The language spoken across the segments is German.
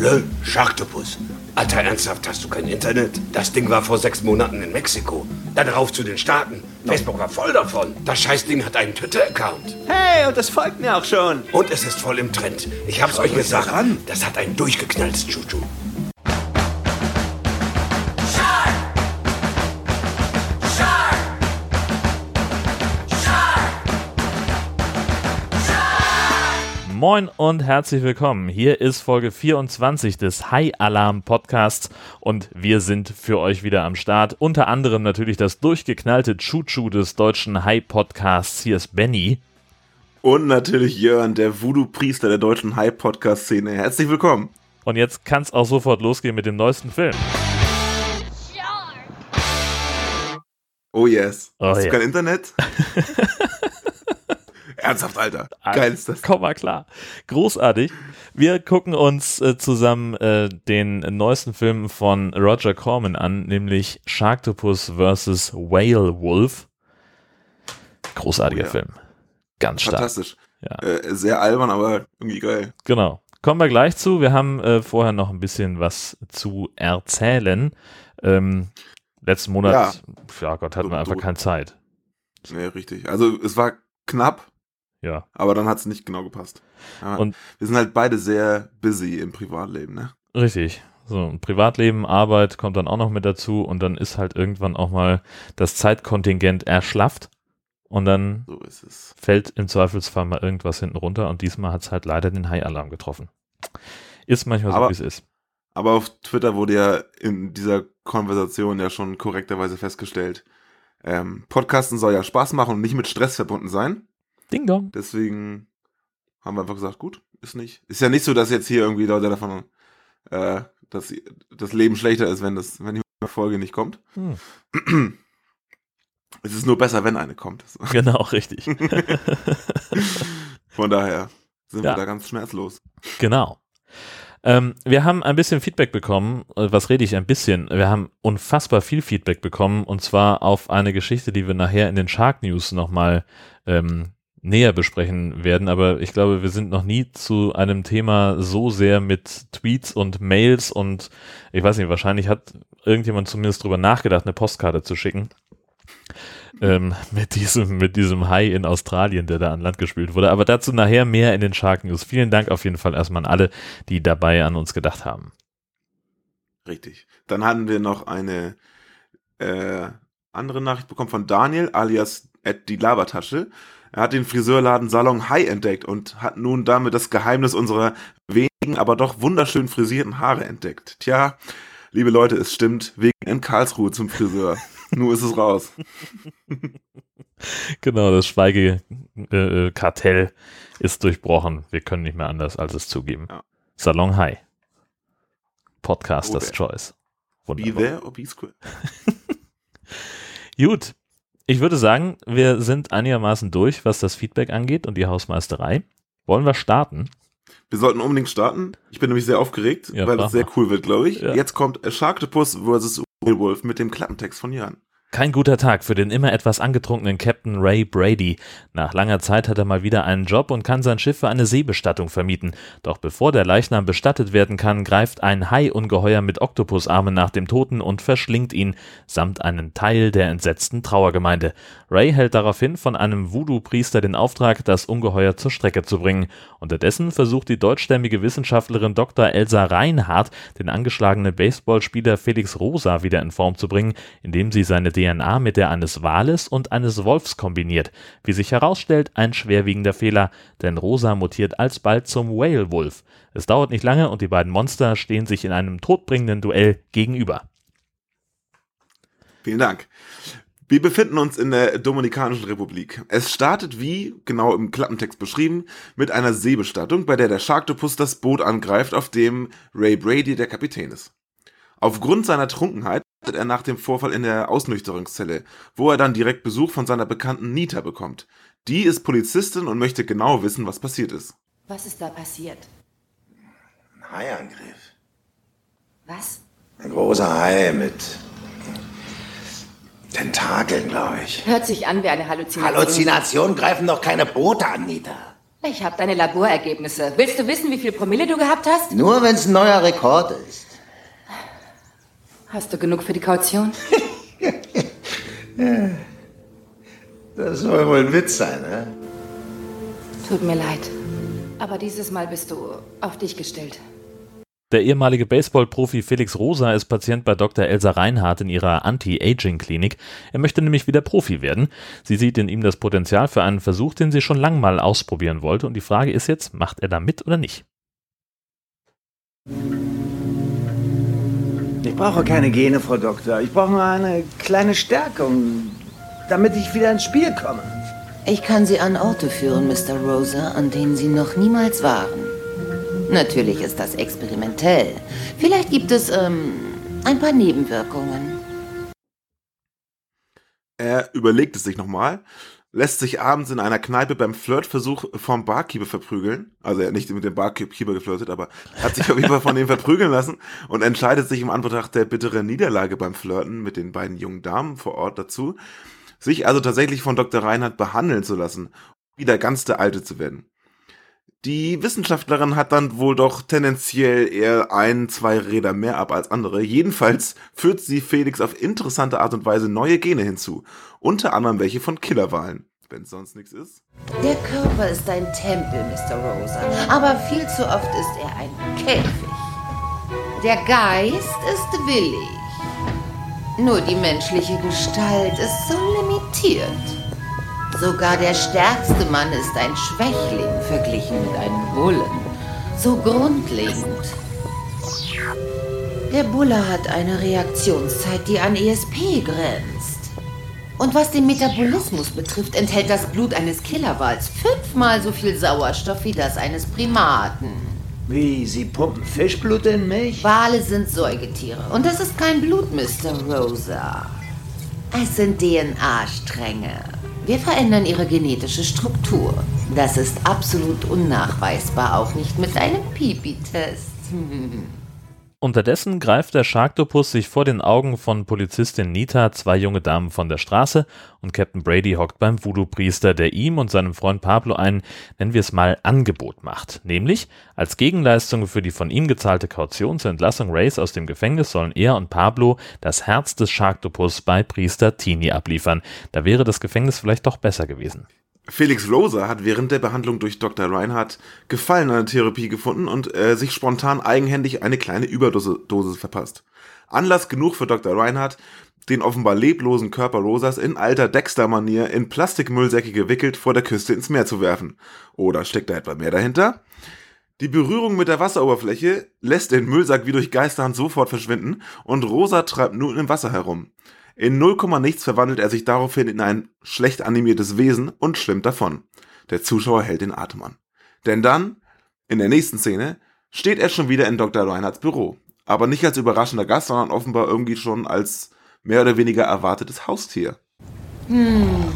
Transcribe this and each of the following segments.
Le Sharktopus. Alter, ernsthaft, hast du kein Internet? Das Ding war vor sechs Monaten in Mexiko. Dann rauf zu den Staaten. Facebook war voll davon. Das Scheißding hat einen Twitter-Account. Hey, und das folgt mir auch schon. Und es ist voll im Trend. Ich hab's euch gesagt. Das hat einen durchgeknallt, Chuchu. Moin und herzlich willkommen. Hier ist Folge 24 des High Alarm Podcasts und wir sind für euch wieder am Start. Unter anderem natürlich das durchgeknallte Chuchu des deutschen High Podcasts. Hier ist Benny. Und natürlich Jörn, der Voodoo-Priester der deutschen High Podcast-Szene. Herzlich willkommen. Und jetzt kann es auch sofort losgehen mit dem neuesten Film. Oh yes. Oh Hast du yeah. kein Internet? Ernsthaft, Alter. Geil ist das. Komm mal klar. Großartig. Wir gucken uns äh, zusammen äh, den neuesten Film von Roger Corman an, nämlich Sharktopus vs. Whale Wolf. Großartiger Oh ja. Film. Ganz stark. Fantastisch. Ja. Äh, sehr albern, aber irgendwie geil. Genau. Kommen wir gleich zu. Wir haben äh, vorher noch ein bisschen was zu erzählen. Ähm, letzten Monat, ja, Gott, hatten wir einfach keine Zeit. Nee, richtig. Also es war knapp, Ja. aber dann hat es nicht genau gepasst. Ja, Und- wir sind halt beide sehr busy im Privatleben, ne? Richtig. So, Privatleben, Arbeit kommt dann auch noch mit dazu und dann ist halt irgendwann auch mal das Zeitkontingent erschlafft und dann So fällt im Zweifelsfall mal irgendwas hinten runter und diesmal hat es halt leider den High-Alarm getroffen. Ist manchmal so, Aber- wie es ist. Aber auf Twitter wurde ja in dieser Konversation ja schon korrekterweise festgestellt, ähm, Podcasten soll ja Spaß machen und nicht mit Stress verbunden sein. Ding dong. Deswegen haben wir einfach gesagt, gut, ist nicht. Ist ja nicht so, dass jetzt hier irgendwie Leute davon, äh, dass das Leben schlechter ist, wenn das, wenn die Folge nicht kommt. Hm. Es ist nur besser, wenn eine kommt. Genau, richtig. Von daher sind Ja. wir da ganz schmerzlos. Genau. Ähm, wir haben ein bisschen Feedback bekommen. Äh, Was rede ich ein bisschen? Wir haben unfassbar viel Feedback bekommen und zwar auf eine Geschichte, die wir nachher in den Shark News nochmal ähm, näher besprechen werden. Aber ich glaube, wir sind noch nie zu einem Thema so sehr mit Tweets und Mails und ich weiß nicht, wahrscheinlich hat irgendjemand zumindest drüber nachgedacht, eine Postkarte zu schicken. Ähm, mit diesem, mit diesem Hai in Australien, der da an Land gespült wurde. Aber dazu nachher mehr in den Shark News. Vielen Dank auf jeden Fall erstmal an alle, die dabei an uns gedacht haben. Richtig. Dann hatten wir noch eine äh, andere Nachricht bekommen von Daniel, alias die Labertasche. Er hat den Friseurladen Salon High entdeckt und hat nun damit das Geheimnis unserer wenigen, aber doch wunderschön frisierten Haare entdeckt. Tja, liebe Leute, es stimmt, wegen in Karlsruhe zum Friseur. Nur ist es raus. Genau, das Schweigekartell äh, Kartell ist durchbrochen. Wir können nicht mehr anders, als es zugeben. Ja. Salon High. Podcasters Oh, Choice. Be Wunderbar. there or be square. Gut. Ich würde sagen, wir sind einigermaßen durch, was das Feedback angeht und die Hausmeisterei. Wollen wir starten? Wir sollten unbedingt starten. Ich bin nämlich sehr aufgeregt, Ja, weil das sehr cool wird, glaube ich. Ja. Jetzt kommt Sharktopus vs. Wolf mit dem Klappentext von Jan. Kein guter Tag für den immer etwas angetrunkenen Captain Ray Brady. Nach langer Zeit hat er mal wieder einen Job und kann sein Schiff für eine Seebestattung vermieten. Doch bevor der Leichnam bestattet werden kann, greift ein Hai-Ungeheuer mit Oktopusarmen nach dem Toten und verschlingt ihn, samt einen Teil der entsetzten Trauergemeinde. Ray hält daraufhin von einem Voodoo-Priester den Auftrag, das Ungeheuer zur Strecke zu bringen. Unterdessen versucht die deutschstämmige Wissenschaftlerin Dr. Elsa Reinhardt, den angeschlagenen Baseballspieler Felix Rosa wieder in Form zu bringen, indem sie seine DNA mit der eines Wales und eines Wolfs kombiniert. Wie sich herausstellt, ein schwerwiegender Fehler, denn Rosa mutiert alsbald zum Whale Wolf. Es dauert nicht lange und die beiden Monster stehen sich in einem todbringenden Duell gegenüber. Vielen Dank. Wir befinden uns in der Dominikanischen Republik. Es startet wie, genau im Klappentext beschrieben, mit einer Seebestattung, bei der der Sharktopus das Boot angreift, auf dem Ray Brady der Kapitän ist. Aufgrund seiner Trunkenheit wird er nach dem Vorfall in der Ausnüchterungszelle, wo er dann direkt Besuch von seiner Bekannten Nita bekommt. Die ist Polizistin und möchte genau wissen, was passiert ist. Was ist da passiert? Ein Haiangriff. Was? Ein großer Hai mit Tentakeln, glaube ich. Hört sich an wie eine Halluzination. Halluzinationen greifen doch keine Boote an, Nita. Ich habe deine Laborergebnisse. Willst du wissen, wie viel Promille du gehabt hast? Nur wenn es ein neuer Rekord ist. Hast du genug für die Kaution? Das soll wohl ein Witz sein, ne? Tut mir leid. Aber dieses Mal bist du auf dich gestellt. Der ehemalige Baseballprofi Felix Rosa ist Patient bei Dr. Elsa Reinhardt in ihrer Anti-Aging-Klinik. Er möchte nämlich wieder Profi werden. Sie sieht in ihm das Potenzial für einen Versuch, den sie schon lang mal ausprobieren wollte. Und die Frage ist jetzt, macht er da mit oder nicht? Ich brauche keine Gene, Frau Doktor. Ich brauche nur eine kleine Stärkung, damit ich wieder ins Spiel komme. Ich kann Sie an Orte führen, Mr. Rosa, an denen Sie noch niemals waren. Natürlich ist das experimentell. Vielleicht gibt es ähm, ein paar Nebenwirkungen. Er überlegt es sich nochmal, lässt sich abends in einer Kneipe beim Flirtversuch vom Barkeeper verprügeln. Also er hat nicht mit dem Barkeeper geflirtet, aber hat sich auf jeden Fall von ihm verprügeln lassen und entscheidet sich im Anbetracht der bitteren Niederlage beim Flirten mit den beiden jungen Damen vor Ort dazu, sich also tatsächlich von Dr. Reinhardt behandeln zu lassen, wieder ganz der Alte zu werden. Die Wissenschaftlerin hat dann wohl doch tendenziell eher ein, zwei Räder mehr ab als andere. Jedenfalls führt sie Felix auf interessante Art und Weise neue Gene hinzu. Unter anderem welche von Killerwahlen. Wenn es sonst nichts ist. Der Körper ist ein Tempel, Mr. Rosa, aber viel zu oft ist er ein Käfig. Der Geist ist willig. Nur die menschliche Gestalt ist so limitiert. Sogar der stärkste Mann ist ein Schwächling verglichen mit einem Bullen. So grundlegend. Der Bulle hat eine Reaktionszeit, die an ESP grenzt. Und was den Metabolismus betrifft, enthält das Blut eines Killerwals fünfmal so viel Sauerstoff wie das eines Primaten. Wie, Sie pumpen Fischblut in mich? Wale sind Säugetiere und das ist kein Blut, Mr. Rosa. Es sind DNA-Stränge. Wir verändern ihre genetische Struktur. Das ist absolut unnachweisbar, auch nicht mit einem Pipi-Test. Unterdessen greift der Sharktopus sich vor den Augen von Polizistin Nita zwei junge Damen von der Straße und Captain Brady hockt beim Voodoo-Priester, der ihm und seinem Freund Pablo ein, nennen wir es mal, Angebot macht. Nämlich, als Gegenleistung für die von ihm gezahlte Kaution zur Entlassung Rays aus dem Gefängnis sollen er und Pablo das Herz des Sharktopus bei Priester Tini abliefern. Da wäre das Gefängnis vielleicht doch besser gewesen. Felix Rosa hat während der Behandlung durch Dr. Reinhardt Gefallen an der Therapie gefunden und äh, sich spontan eigenhändig eine kleine Überdosis verpasst. Anlass genug für Dr. Reinhardt, den offenbar leblosen Körper Rosas in alter Dexter-Manier in Plastikmüllsäcke gewickelt vor der Küste ins Meer zu werfen. Oder steckt da etwa mehr dahinter? Die Berührung mit der Wasseroberfläche lässt den Müllsack wie durch Geisterhand sofort verschwinden und Rosa treibt nun im Wasser herum. In 0, nichts verwandelt er sich daraufhin in ein schlecht animiertes Wesen und schwimmt davon. Der Zuschauer hält den Atem an. Denn dann, in der nächsten Szene, steht er schon wieder in Dr. Reinhards Büro. Aber nicht als überraschender Gast, sondern offenbar irgendwie schon als mehr oder weniger erwartetes Haustier. Hm.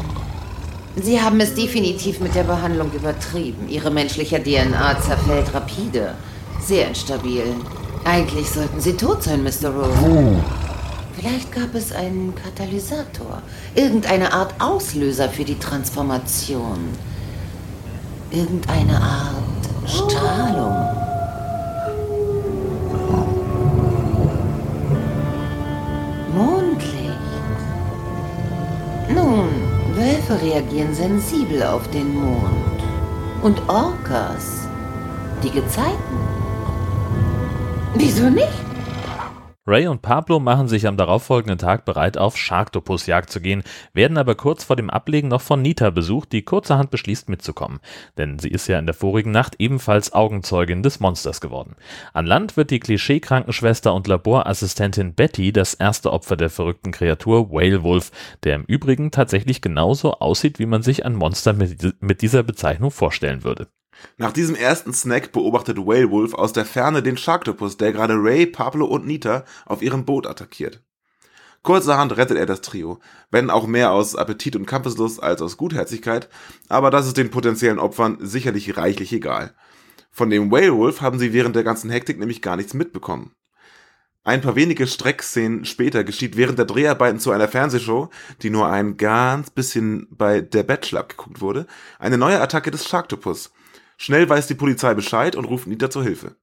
Sie haben es definitiv mit der Behandlung übertrieben. Ihre menschliche DNA zerfällt rapide. Sehr instabil. Eigentlich sollten Sie tot sein, Mr. Rose. Vielleicht gab es einen Katalysator, irgendeine Art Auslöser für die Transformation. Irgendeine Art Strahlung. Mondlicht. Nun, Wölfe reagieren sensibel auf den Mond. Und Orcas, die Gezeiten. Wieso nicht? Ray und Pablo machen sich am darauffolgenden Tag bereit, auf Sharktopusjagd zu gehen, werden aber kurz vor dem Ablegen noch von Nita besucht, die kurzerhand beschließt mitzukommen. Denn sie ist ja in der vorigen Nacht ebenfalls Augenzeugin des Monsters geworden. An Land wird die Klischee-Krankenschwester und Laborassistentin Betty das erste Opfer der verrückten Kreatur Whale Wolf, der im Übrigen tatsächlich genauso aussieht, wie man sich ein Monster mit, mit dieser Bezeichnung vorstellen würde. Nach diesem ersten Snack beobachtet Whale Wolf aus der Ferne den Sharktopus, der gerade Ray, Pablo und Nita auf ihrem Boot attackiert. Kurzerhand rettet er das Trio, wenn auch mehr aus Appetit und Kampfeslust als aus Gutherzigkeit, aber das ist den potenziellen Opfern sicherlich reichlich egal. Von dem Whale Wolf haben sie während der ganzen Hektik nämlich gar nichts mitbekommen. Ein paar wenige Streckszenen später geschieht während der Dreharbeiten zu einer Fernsehshow, die nur ein ganz bisschen bei Der Bachelor abgeguckt wurde, eine neue Attacke des Sharktopus. Schnell weiß die Polizei Bescheid und ruft Nita zur Hilfe.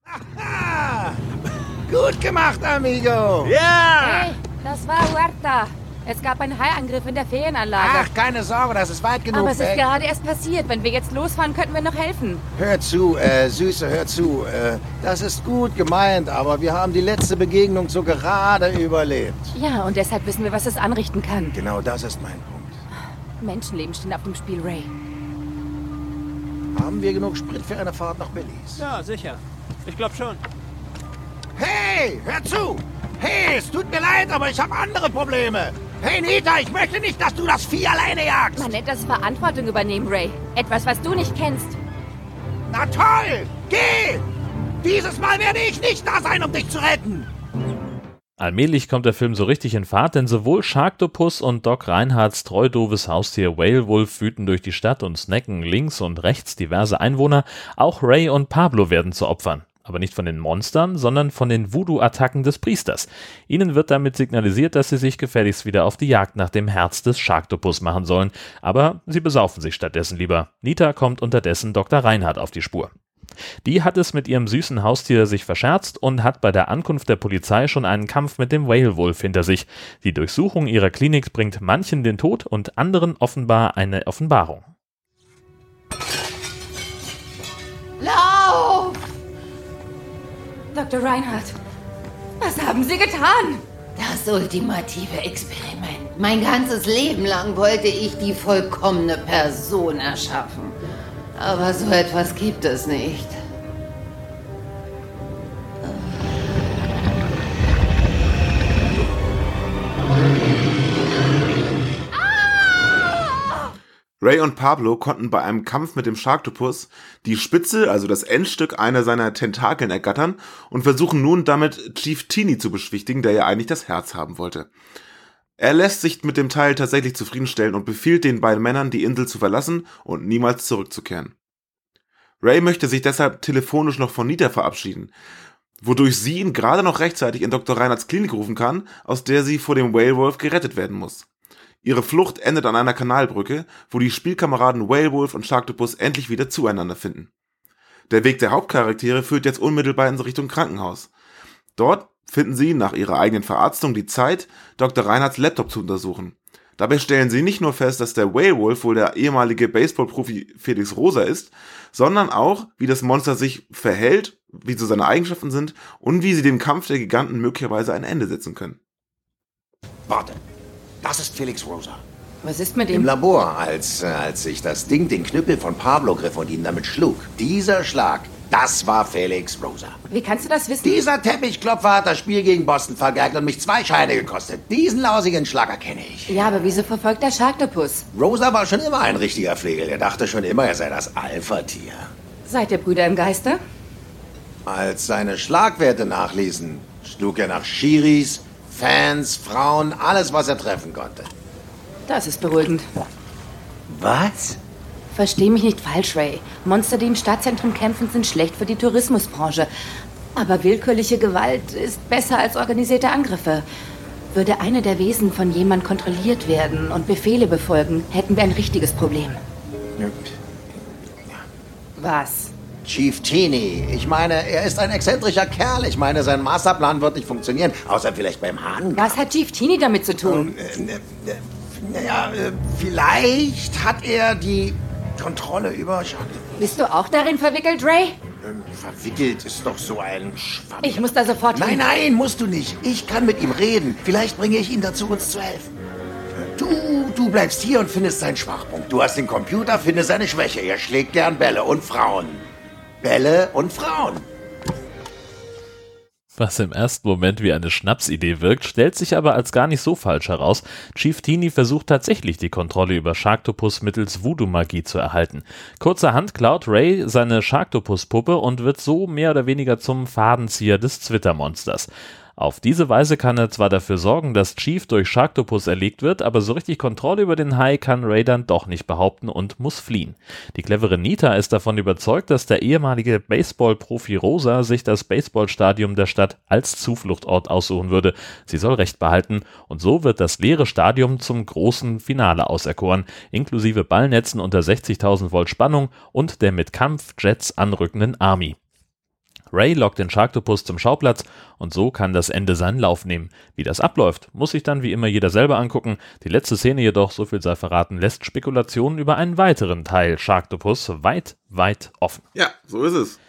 Gut gemacht, amigo. Hey, das war Huerta. Es gab einen Haiangriff in der Ferienanlage. Ach, keine Sorge, das ist weit genug Aber es ist weg. gerade erst passiert. Wenn wir jetzt losfahren, könnten wir noch helfen. Hör zu, äh, Süße, hör zu. Äh, das ist gut gemeint, aber wir haben die letzte Begegnung so gerade überlebt. Ja, und deshalb wissen wir, was es anrichten kann. Genau das ist mein Punkt. Menschenleben stehen auf dem Spiel, Ray. Haben wir genug Sprit für eine Fahrt nach Billis? Ja, sicher. Ich glaube schon. Hey, hör zu! Hey, es tut mir leid, aber ich habe andere Probleme. Hey, Nita, ich möchte nicht, dass du das Vieh alleine jagst. Man nennt das Verantwortung übernehmen, Ray. Etwas, was du nicht kennst. Na toll! Geh! Dieses Mal werde ich nicht da sein, um dich zu retten. Allmählich kommt der Film so richtig in Fahrt, denn sowohl Sharktopus und Doc Reinhards treu doofes Haustier Whale Wolf wüten durch die Stadt und snacken links und rechts diverse Einwohner. Auch Ray und Pablo werden zu Opfern. Aber nicht von den Monstern, sondern von den Voodoo-Attacken des Priesters. Ihnen wird damit signalisiert, dass sie sich gefälligst wieder auf die Jagd nach dem Herz des Sharktopus machen sollen. Aber sie besaufen sich stattdessen lieber. Nita kommt unterdessen Dr. Reinhardt auf die Spur. Die hat es mit ihrem süßen Haustier sich verscherzt und hat bei der Ankunft der Polizei schon einen Kampf mit dem Whale Wolf hinter sich. Die Durchsuchung ihrer Klinik bringt manchen den Tod und anderen offenbar eine Offenbarung. Lauf! Dr. Reinhardt, was haben Sie getan? Das ultimative Experiment. Mein ganzes Leben lang wollte ich die vollkommene Person erschaffen. Aber so etwas gibt es nicht. Ray und Pablo konnten bei einem Kampf mit dem Sharktopus die Spitze, also das Endstück einer seiner Tentakeln ergattern und versuchen nun damit Chief Teeny zu beschwichtigen, der ja eigentlich das Herz haben wollte. Er lässt sich mit dem Teil tatsächlich zufriedenstellen und befiehlt den beiden Männern, die Insel zu verlassen und niemals zurückzukehren. Ray möchte sich deshalb telefonisch noch von Nita verabschieden, wodurch sie ihn gerade noch rechtzeitig in Dr. Reinhards Klinik rufen kann, aus der sie vor dem Whale Wolf gerettet werden muss. Ihre Flucht endet an einer Kanalbrücke, wo die Spielkameraden Whale Wolf und Sharktopus endlich wieder zueinander finden. Der Weg der Hauptcharaktere führt jetzt unmittelbar in Richtung Krankenhaus. Dort finden sie nach ihrer eigenen Verarztung die Zeit, Dr. Reinhards Laptop zu untersuchen. Dabei stellen sie nicht nur fest, dass der Whale Wolf wohl der ehemalige Baseballprofi Felix Rosa ist, sondern auch, wie das Monster sich verhält, wie so seine Eigenschaften sind und wie sie dem Kampf der Giganten möglicherweise ein Ende setzen können. Warte, das ist Felix Rosa. Was ist mit Im ihm? Labor, als, äh, als sich das Ding den Knüppel von Pablo griff und ihn damit schlug. Dieser Schlag, das war Felix Rosa. Wie kannst du das wissen? Dieser Teppichklopfer hat das Spiel gegen Boston vergeigt und mich zwei Scheine gekostet. Diesen lausigen Schlager kenne ich. Ja, aber wieso verfolgt der Sharktopus? Rosa war schon immer ein richtiger Flegel. Er dachte schon immer, er sei das Alpha-Tier. Seid ihr Brüder im Geiste? Als seine Schlagwerte nachließen, schlug er nach Schiris, Fans, Frauen, alles, was er treffen konnte. Das ist beruhigend. Was? Versteh mich nicht falsch, Ray. Monster, die im Stadtzentrum kämpfen, sind schlecht für die Tourismusbranche. Aber willkürliche Gewalt ist besser als organisierte Angriffe. Würde eine der Wesen von jemand kontrolliert werden und Befehle befolgen, hätten wir ein richtiges Problem. Was? Chief Teeny. Ich meine, er ist ein exzentrischer Kerl. Ich meine, sein Masterplan wird nicht funktionieren, außer vielleicht beim Hahn. Was hat Chief Teeny damit zu tun? Naja, äh, vielleicht hat er die Kontrolle über Schatten. Bist du auch darin verwickelt, Ray? Ähm, Verwickelt ist doch so ein Schwamm. Ich muss da sofort Nein, hin. nein, musst du nicht. Ich kann mit ihm reden. Vielleicht bringe ich ihn dazu, uns zu helfen. Du, du bleibst hier und findest seinen Schwachpunkt. Du hast den Computer, finde seine Schwäche. Er schlägt gern Bälle und Frauen. Bälle und Frauen. Was im ersten Moment wie eine Schnapsidee wirkt, stellt sich aber als gar nicht so falsch heraus. Chief Teeny versucht tatsächlich die Kontrolle über Sharktopus mittels Voodoo-Magie zu erhalten. Kurzerhand klaut Ray seine Sharktopus-Puppe und wird so mehr oder weniger zum Fadenzieher des Twitter-Monsters. Auf diese Weise kann er zwar dafür sorgen, dass Chief durch Sharktopus erlegt wird, aber so richtig Kontrolle über den Hai kann Ray dann doch nicht behaupten und muss fliehen. Die clevere Nita ist davon überzeugt, dass der ehemalige Baseball-Profi Rosa sich das Baseballstadion der Stadt als Zufluchtort aussuchen würde. Sie soll Recht behalten und so wird das leere Stadion zum großen Finale auserkoren, inklusive Ballnetzen unter 60.000 Volt Spannung und der mit Kampfjets anrückenden Army. Ray lockt den Sharktopus zum Schauplatz und so kann das Ende seinen Lauf nehmen. Wie das abläuft, muss sich dann wie immer jeder selber angucken. Die letzte Szene jedoch, so viel sei verraten, lässt Spekulationen über einen weiteren Teil Sharktopus weit, weit offen. Ja, so ist es.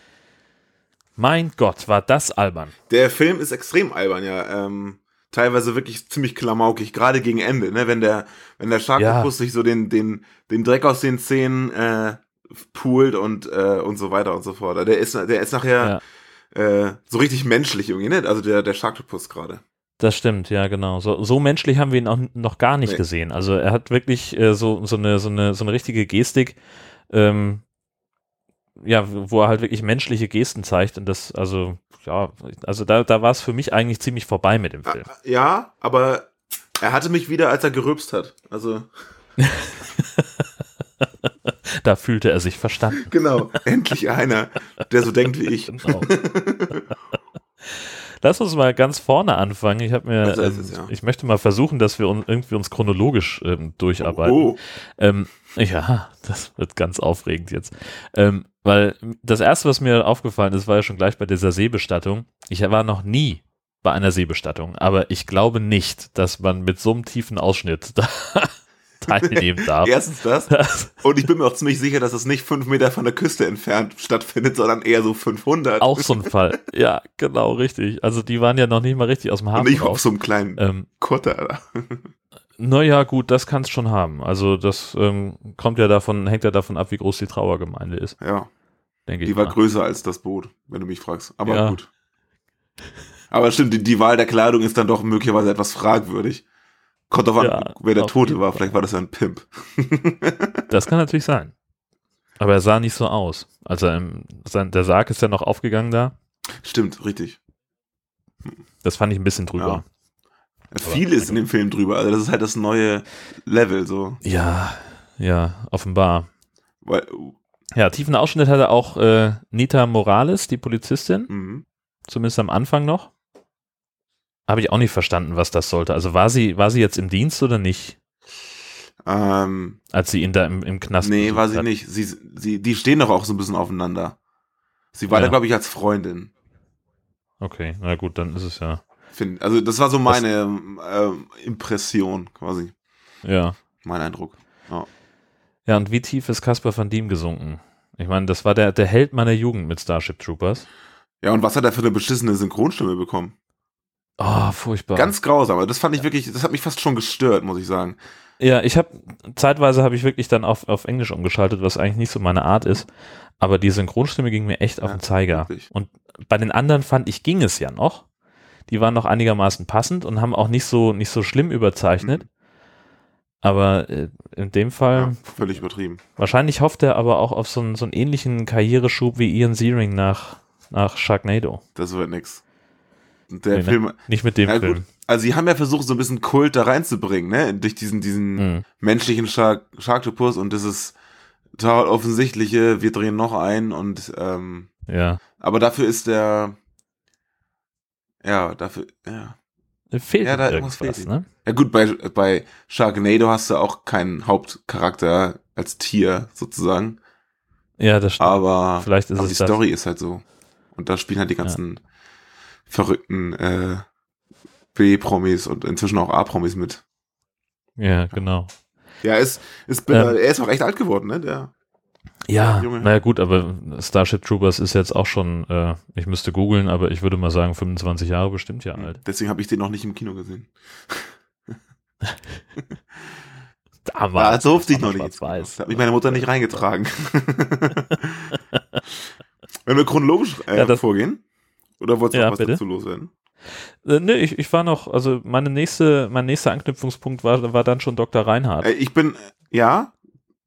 Mein Gott, war das albern. Der Film ist extrem albern, ja. Ähm, teilweise wirklich ziemlich klamaukig, gerade gegen Ende, ne? Wenn der, wenn der Sharktopus Ja. sich so den, den, den Dreck aus den Zähnen äh, poolt und, äh, und so weiter und so fort. Der ist, der ist nachher äh, so richtig menschlich irgendwie, ne? Also der, der Sharktopus gerade. Das stimmt, ja, genau. So, so menschlich haben wir ihn auch noch gar nicht Nee. gesehen. Also er hat wirklich äh, so, so, eine, so, eine, so eine richtige Gestik, ähm, ja, wo er halt wirklich menschliche Gesten zeigt. Und das, also, ja, also da, da war es für mich eigentlich ziemlich vorbei mit dem Film. Ja, aber er hatte mich wieder, als er gerülpst hat. Also, Da fühlte er sich verstanden. genau, endlich einer, der so denkt wie ich. Genau. Lass uns mal ganz vorne anfangen. Ich habe mir, Also ist ähm, es, ja. ich möchte mal versuchen, dass wir uns irgendwie uns chronologisch ähm, durcharbeiten. Oh, Ähm, ja, das wird ganz aufregend jetzt. Ähm, weil das erste, was mir aufgefallen ist, war ja schon gleich bei dieser Seebestattung. Ich war noch nie bei einer Seebestattung, aber ich glaube nicht, dass man mit so einem tiefen Ausschnitt da teilnehmen darf. erstens das. Und ich bin mir auch ziemlich sicher, dass es nicht fünf Meter von der Küste entfernt stattfindet, sondern eher so 500. auch so ein Fall. Ja, genau, richtig. Also die waren ja noch nicht mal richtig aus dem Und Hafen nicht auf raus. so einem kleinen Ähm, Kutter. naja, gut, das kann es schon haben. Also das ähm, kommt ja davon, hängt ja davon ab, wie groß die Trauergemeinde ist, Ja, denke ich. die war mal. größer als das Boot, wenn du mich fragst. Aber Ja. gut. Aber stimmt, die, die Wahl der Kleidung ist dann doch möglicherweise etwas fragwürdig. Kommt drauf an, Ja, wer der Tote war. Vielleicht war das ja ein Pimp. Das kann natürlich sein. Aber er sah nicht so aus. Also ähm, sein, der Sarg ist ja noch aufgegangen da. Stimmt, richtig. Das fand ich ein bisschen drüber. Viel ist in dem Film drüber. Also das ist halt das neue Level, so. Ja, ja, offenbar. Weil, Ja, tiefen Ausschnitt hatte auch äh, Nita Morales, die Polizistin, mhm. zumindest am Anfang noch. Habe ich auch nicht verstanden, was das sollte. Also war sie, war sie jetzt im Dienst oder nicht, ähm, als sie ihn da im, im Knast nee, war sie hat? nicht. Sie, sie, die stehen doch auch so ein bisschen aufeinander. Sie war Ja. da, glaube ich, als Freundin. Okay, na gut, dann ist es ja. Find, also das war so meine ähm, Impression, quasi. Ja. Mein Eindruck. Ja. Ja, und wie tief ist Caspar van Diem gesunken? Ich meine, das war der, der Held meiner Jugend mit Starship Troopers. ja, und was hat er für eine beschissene Synchronstimme bekommen? Oh, furchtbar. Ganz grausam. aber Das fand ich wirklich, das hat mich fast schon gestört, muss ich sagen. Ja, ich habe zeitweise habe ich wirklich dann auf, auf Englisch umgeschaltet, was eigentlich nicht so meine Art ist. Aber die Synchronstimme ging mir echt auf Ja, den Zeiger. wirklich. Und bei den anderen fand ich, ging es ja noch. Die waren noch einigermaßen passend und haben auch nicht so, nicht so schlimm überzeichnet. Aber äh, in dem Fall, Mhm. Ja, völlig übertrieben. wahrscheinlich hofft er aber auch auf so einen, so einen ähnlichen Karriereschub wie Ian Searing nach, nach Sharknado. Das wird nix. Der Nee, ne? Film. Nicht mit dem Ja, Film. gut. Also sie haben ja versucht, so ein bisschen Kult da reinzubringen, ne? Durch diesen, diesen Mhm. menschlichen Shark Sharktopus und das ist total offensichtliche, wir drehen noch ein und ähm, Ja. aber dafür ist der ja, dafür, ja. Fehlt Ja, ja, da irgendwas irgendwas, fehlt ne? Ja gut, bei, bei Sharknado hast du auch keinen Hauptcharakter als Tier sozusagen, Ja, das stimmt. aber, Vielleicht ist aber es die das. Story ist halt so. Und da spielen halt die ganzen verrückten äh, B-Promis und inzwischen auch A-Promis mit. Ja, genau. Ja, ist, ist, Ähm. er ist auch echt alt geworden, ne? Der, Ja, Junge. naja gut, aber Starship Troopers ist jetzt auch schon, äh, ich müsste googeln, aber ich würde mal sagen 25 Jahre bestimmt ja alt. deswegen habe ich den noch nicht im Kino gesehen. Damals. Da durfte ich war noch nicht. schwarz-weiß. Da hat mich meine Mutter nicht reingetragen. Wenn wir chronologisch äh, Ja, das- vorgehen, oder wolltest du Ja, noch was bitte. dazu loswerden? Äh, nee, ich, ich war noch, also meine nächste, mein nächster Anknüpfungspunkt war, war dann schon Dr. Reinhardt. Äh, ich bin, ja,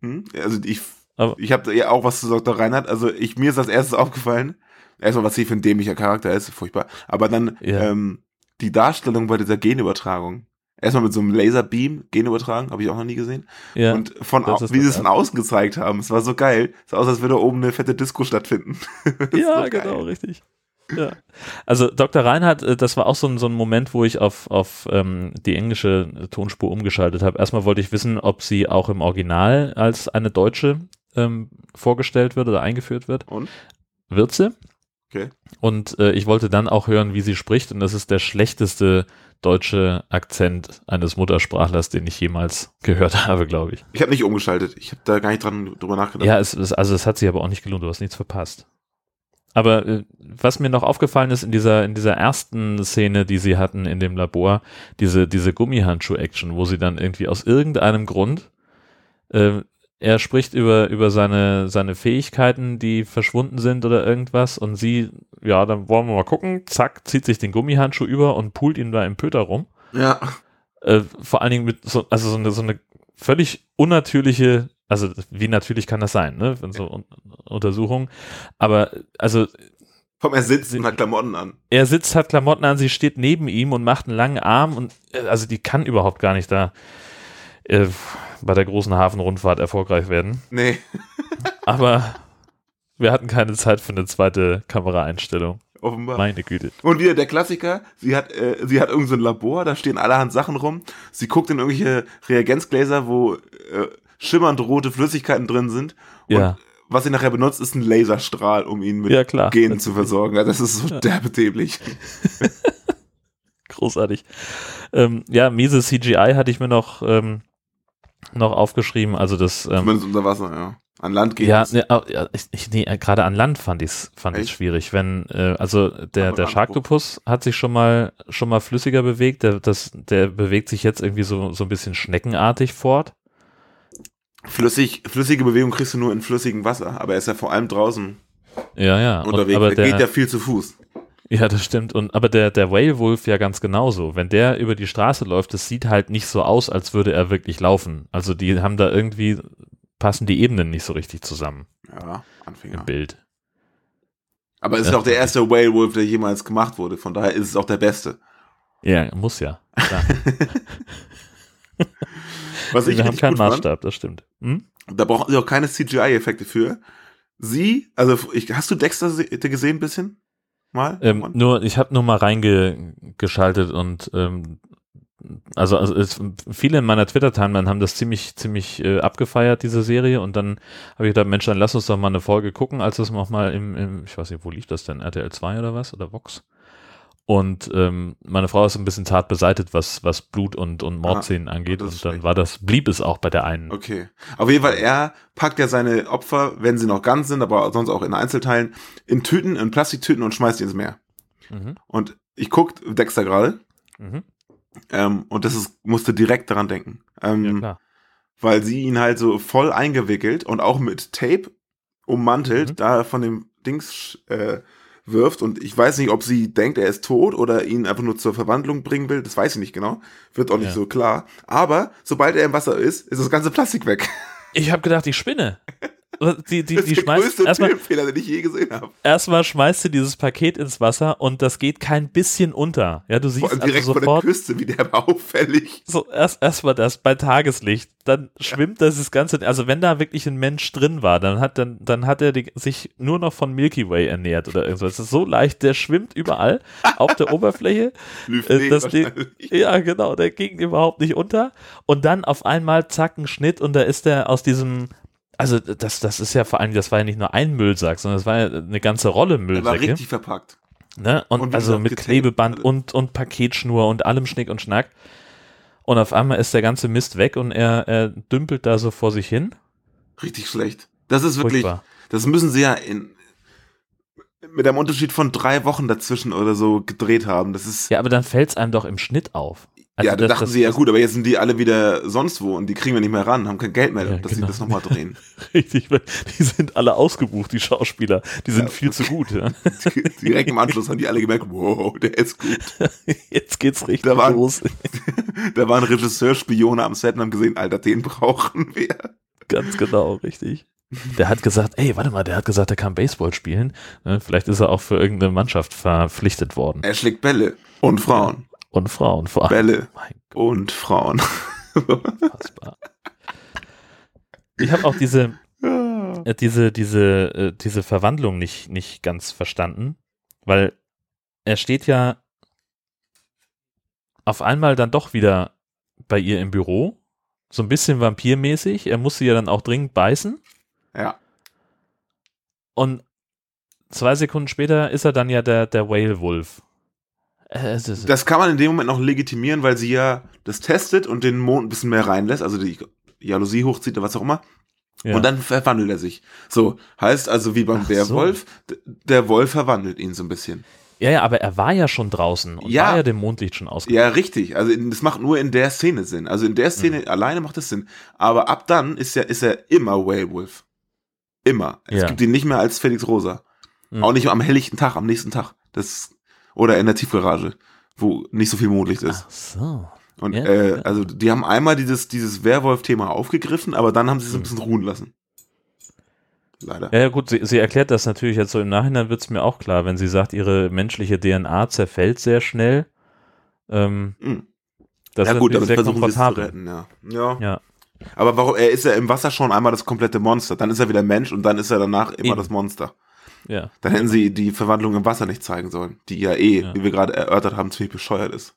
hm, also ich, Aber- ich habe ja auch was zu Dr. Reinhardt. Also ich, mir ist als erstes aufgefallen, erstmal, was sie für ein dämlicher Charakter ist, furchtbar. Aber dann, Ja. ähm, die Darstellung bei dieser Genübertragung. Erstmal mit so einem Laserbeam Genübertragen, habe ich auch noch nie gesehen. Ja, und von das wie sie es von außen gezeigt haben, es war so geil. Es sah aus, als würde oben eine fette Disco stattfinden. Das Ja, so genau, richtig. Ja. Also Dr. Reinhardt, äh, das war auch so ein, so ein Moment, wo ich auf, auf ähm, die englische Tonspur umgeschaltet habe. Erstmal wollte ich wissen, ob sie auch im Original als eine Deutsche ähm, vorgestellt wird oder eingeführt wird. Und? Wird sie. Okay. Und äh, ich wollte dann auch hören, wie sie spricht. Und das ist der schlechteste deutsche Akzent eines Muttersprachlers, den ich jemals gehört habe, glaube ich. Ich habe nicht umgeschaltet. Ich habe da gar nicht dran drüber nachgedacht. Ja, es, es, also es hat sich aber auch nicht gelohnt, du hast nichts verpasst. Aber äh, was mir noch aufgefallen ist in dieser, in dieser ersten Szene, die sie hatten in dem Labor, diese, diese Gummihandschuh-Action, wo sie dann irgendwie aus irgendeinem Grund, äh, er spricht über, über seine, seine Fähigkeiten, die verschwunden sind oder irgendwas und sie, ja, dann wollen wir mal gucken, zack, zieht sich den Gummihandschuh über und pult ihn da im Pöter rum. Ja. Äh, vor allen Dingen mit so, also so eine, so eine völlig unnatürliche, also wie natürlich kann das sein, ne? Wenn so Un Untersuchungen. Aber also Komm, er sitzt und hat Klamotten an. er sitzt, hat Klamotten an, sie steht neben ihm und macht einen langen Arm und äh, also die kann überhaupt gar nicht da äh, bei der großen Hafenrundfahrt erfolgreich werden. Nee. Aber wir hatten keine Zeit für eine zweite Kameraeinstellung. Offenbar. Meine Güte. Und wieder der Klassiker, sie hat, äh, sie hat irgend so ein Labor, da stehen allerhand Sachen rum. Sie guckt in irgendwelche Reagenzgläser, wo äh, schimmernd rote Flüssigkeiten drin sind. Und Ja. was sie nachher benutzt, ist ein Laserstrahl, um ihn mit Ja, klar. Genen zu versorgen. Ja, das ist so derbe dämlich. Großartig. Ähm, ja, miese CGI hatte ich mir noch, ähm, noch aufgeschrieben. Also das. Ähm, Zumindest unter Wasser, ja. An Land geht ja, es. ne, ja, ich, nee, äh, gerade an Land fand ich es fand ich's schwierig. Wenn, äh, also der, Aber der. Sharktopus hat sich schon mal schon mal flüssiger bewegt. Der, das, der bewegt sich jetzt irgendwie so, so ein bisschen schneckenartig fort. Flüssig, flüssige Bewegung kriegst du nur in flüssigem Wasser, aber er ist ja vor allem draußen Ja, ja. Und, unterwegs. aber der, der, geht ja viel zu Fuß. Ja, das stimmt. Und aber der, der Whale Wolf ja ganz genauso. Wenn der über die Straße läuft, das sieht halt nicht so aus, als würde er wirklich laufen. Also die haben da irgendwie, passen die Ebenen nicht so richtig zusammen Ja, Anfänger. im Bild. Aber es ist Ja. auch der erste Whale Wolf, der jemals gemacht wurde. Von daher ist es auch der beste. Ja, muss ja. Was ich Wir haben keinen gut fand, Maßstab, das stimmt. Hm? da brauchen sie auch keine CGI-Effekte für. Sie, also ich, hast du Dexter se- gesehen ein bisschen? Mal? Ähm, nur, ich habe nur mal reingeschaltet und ähm, also, also es, viele in meiner Twitter-Timeline haben das ziemlich, ziemlich äh, abgefeiert, diese Serie. Und dann habe ich gedacht, Mensch, dann lass uns doch mal eine Folge gucken, als es noch mal im, im, ich weiß nicht, wo lief das denn? RTL 2 oder was? Oder Vox? Und ähm, meine Frau ist ein bisschen zart beseitet, was, was Blut und, und Mordszenen angeht. das Und dann war das, blieb es auch bei der einen. Okay. Auf jeden Fall, er packt ja seine Opfer, wenn sie noch ganz sind, aber sonst auch in Einzelteilen, in Tüten, in Plastiktüten und schmeißt die ins Meer. Mhm. Und ich guck Dexter gerade Mhm. ähm, und das ist, musste direkt daran denken. Ähm, Ja, klar. weil sie ihn halt so voll eingewickelt und auch mit Tape ummantelt, Mhm. da von dem Dings äh, wirft. Und ich weiß nicht, ob sie denkt, er ist tot oder ihn einfach nur zur Verwandlung bringen will. Das weiß ich nicht genau. Wird auch nicht Ja. so klar. Aber sobald er im Wasser ist, ist das ganze Plastik weg. Ich habe gedacht, ich spinne. Die, die, Das die ist der schmeißt größte erstmal, Filmfehler, den ich je gesehen habe. erstmal schmeißt sie dieses Paket ins Wasser und das geht kein bisschen unter. Ja, du Vor siehst also direkt vor der sofort, Küste, wie der war auffällig. so erst erstmal das bei Tageslicht, dann schwimmt das das ganze, also wenn da wirklich ein Mensch drin war, dann hat dann dann hat er die, sich nur noch von Milky Way ernährt oder irgendwas. Das ist so leicht, der schwimmt überall auf der Oberfläche. Äh, das Ding, ja, genau, der ging überhaupt nicht unter. Und dann auf einmal zack, ein Schnitt und da ist der aus diesem, also das, das ist ja vor allem, das war ja nicht nur ein Müllsack, sondern das war ja eine ganze Rolle Der war richtig verpackt. Ne? Und, Und also gesagt, mit Klebeband und, und Paketschnur und allem Schnick und Schnack. Und auf einmal ist der ganze Mist weg und er, er dümpelt da so vor sich hin. Richtig schlecht. Das ist wirklich, Furchtbar. das müssen sie ja in, mit einem Unterschied von drei Wochen dazwischen oder so gedreht haben. Das ist, Ja, aber dann fällt es einem doch im Schnitt auf. Also ja, da dachten das- sie, ja gut, aber jetzt sind die alle wieder sonst wo und die kriegen wir nicht mehr ran, haben kein Geld mehr, Ja, dass genau. sie das nochmal drehen. Richtig, weil die sind alle ausgebucht, die Schauspieler. Die sind viel zu gut. Ja. Direkt im Anschluss haben die alle gemerkt, wow, der ist gut. Jetzt geht's richtig Da waren- los. Da waren Regisseur, Spione am Set und haben gesehen, Alter, den brauchen wir. Ganz genau, richtig. Der hat gesagt, ey, warte mal, der hat gesagt, er kann Baseball spielen. Ne, vielleicht ist er auch für irgendeine Mannschaft verpflichtet worden. Er schlägt Bälle und Frauen. Und Frauen vor allem. Bälle und Frauen. Ich habe auch diese, äh, diese, diese, äh, diese Verwandlung nicht, nicht ganz verstanden, weil er steht ja auf einmal dann doch wieder bei ihr im Büro, so ein bisschen vampirmäßig. Er muss sie ja dann auch dringend beißen Ja. und zwei Sekunden später ist er dann ja der, der Whale Wolf. Äh, es ist- Das kann man in dem Moment noch legitimieren, weil sie ja das testet und den Mond ein bisschen mehr reinlässt, also die Jalousie hochzieht oder was auch immer. ja. Und dann verwandelt er sich. So, heißt also wie beim Ach Werwolf, d- der Wolf verwandelt ihn so ein bisschen. ja, ja, aber er war ja schon draußen und Ja. war ja dem Mondlicht schon ausgegangen. Ja, richtig. Also das macht nur in der Szene Sinn. Also in der Szene Mhm. alleine macht es Sinn. Aber ab dann ist er, ist er immer Werewolf. Immer. Es Ja. gibt ihn nicht mehr als Felix Rosa. Mhm. Auch nicht am helllichten Tag, am nächsten Tag. Das, oder in der Tiefgarage, wo nicht so viel Mondlicht ist. Ach so. Und Ja, äh, ja. also die haben einmal dieses, dieses Werwolf-Thema aufgegriffen, aber dann haben sie es ein bisschen ruhen lassen. Leider. Ja, ja gut, sie, sie erklärt das natürlich jetzt so im Nachhinein, wird es mir auch klar, wenn sie sagt, ihre menschliche DNA zerfällt sehr schnell. Ähm, Mhm. das ja ist gut, damit sehr versuchen sie es zu komfortabel. retten, ja. ja. Ja. Aber warum, er ist ja im Wasser schon einmal das komplette Monster. Dann ist er wieder Mensch und dann ist er danach immer Eben. das Monster. Ja. Dann hätten sie die Verwandlung im Wasser nicht zeigen sollen, die ja eh, Ja. wie wir gerade erörtert haben, ziemlich bescheuert ist.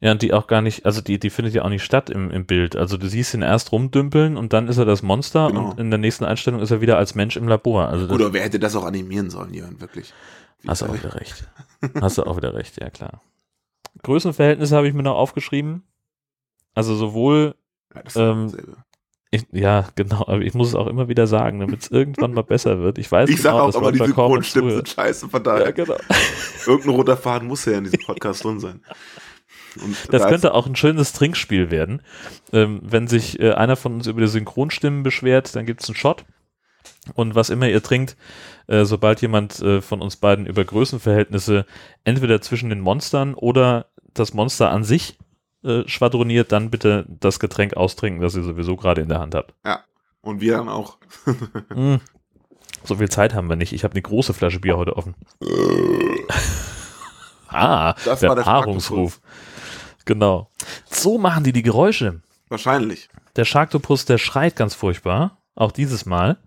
Ja, und die auch gar nicht, also die, die findet ja auch nicht statt im, im Bild. Also du siehst ihn erst rumdümpeln und dann ist er das Monster Genau. und in der nächsten Einstellung ist er wieder als Mensch im Labor. Also Oder wer hätte das auch animieren sollen, Jörn, wirklich? Wie hast du auch wieder recht. Hast du auch wieder recht, ja klar. Größenverhältnisse habe ich mir noch aufgeschrieben. Also sowohl Ja, Ähm. Ich, ja, genau, aber ich muss es auch immer wieder sagen, damit es irgendwann mal besser wird. Ich weiß ich genau, auch dass aber, die Synchronstimmen sind scheiße, von daher. Ja, genau. Irgendein roter Faden muss ja in diesem Podcast drin sein. Und Das da könnte auch ein schönes Trinkspiel werden. Ähm, wenn sich äh, einer von uns über die Synchronstimmen beschwert, dann gibt es einen Shot. Und was immer ihr trinkt, äh, sobald jemand äh, von uns beiden über Größenverhältnisse entweder zwischen den Monstern oder das Monster an sich äh, schwadroniert, dann bitte das Getränk austrinken, das ihr sowieso gerade in der Hand habt. ist, und wir dann auch. Mm. So viel Zeit haben wir nicht. Ich habe eine große Flasche Bier heute offen. ah, Das der war der Paarungsruf. Genau. So machen die die Geräusche. Wahrscheinlich. Der Sharktopus, der schreit ganz furchtbar. Auch dieses Mal.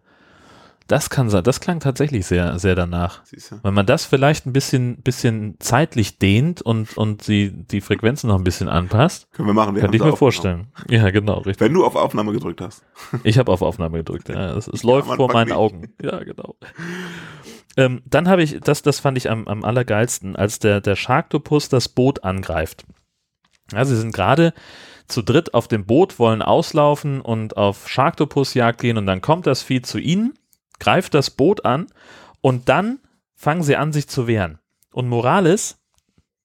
Das kann sein. Das klang tatsächlich sehr, sehr danach. Siehst du? Wenn man das vielleicht ein bisschen, bisschen zeitlich dehnt und, und die, die Frequenzen noch ein bisschen anpasst, Können wir machen. Wir könnte ich mir vorstellen. Ja, genau, richtig. Wenn du auf Aufnahme gedrückt hast. Ich habe auf Aufnahme gedrückt. Ja, es, es läuft vor meinen nicht. Augen. Ja, genau. Ähm, dann habe ich, das, das fand ich am, am allergeilsten, als der, der Sharktopus das Boot angreift. Ja, sie sind gerade zu dritt auf dem Boot, wollen auslaufen und auf Sharktopus-Jagd gehen und dann kommt das Vieh zu ihnen, greift das Boot an und dann fangen sie an, sich zu wehren. Und Morales,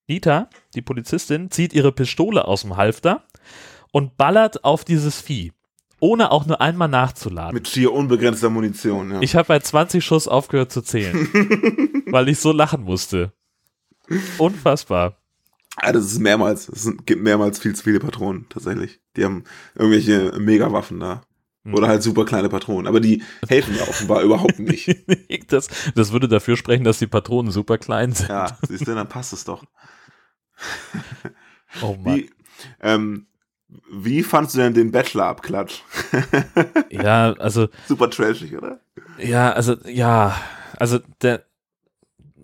Nita, die Polizistin, zieht ihre Pistole aus dem Halfter und ballert auf dieses Vieh, ohne auch nur einmal nachzuladen. Mit schier unbegrenzter Munition. Ja. Ich habe bei 20 Schuss aufgehört zu zählen, weil ich so lachen musste. Unfassbar. Ah, das ist mehrmals. Es gibt mehrmals viel zu viele Patronen, tatsächlich. Die haben irgendwelche Megawaffen da. Oder halt super kleine Patronen. Aber die helfen ja offenbar überhaupt nicht. Das, das würde dafür sprechen, dass die Patronen super klein sind. Ja, siehst du, dann passt es doch. Oh Mann. Wie, ähm, wie fandst du denn den Bachelor-Abklatsch? Ja, also, Super trashig, oder? ja, also, ja, also der,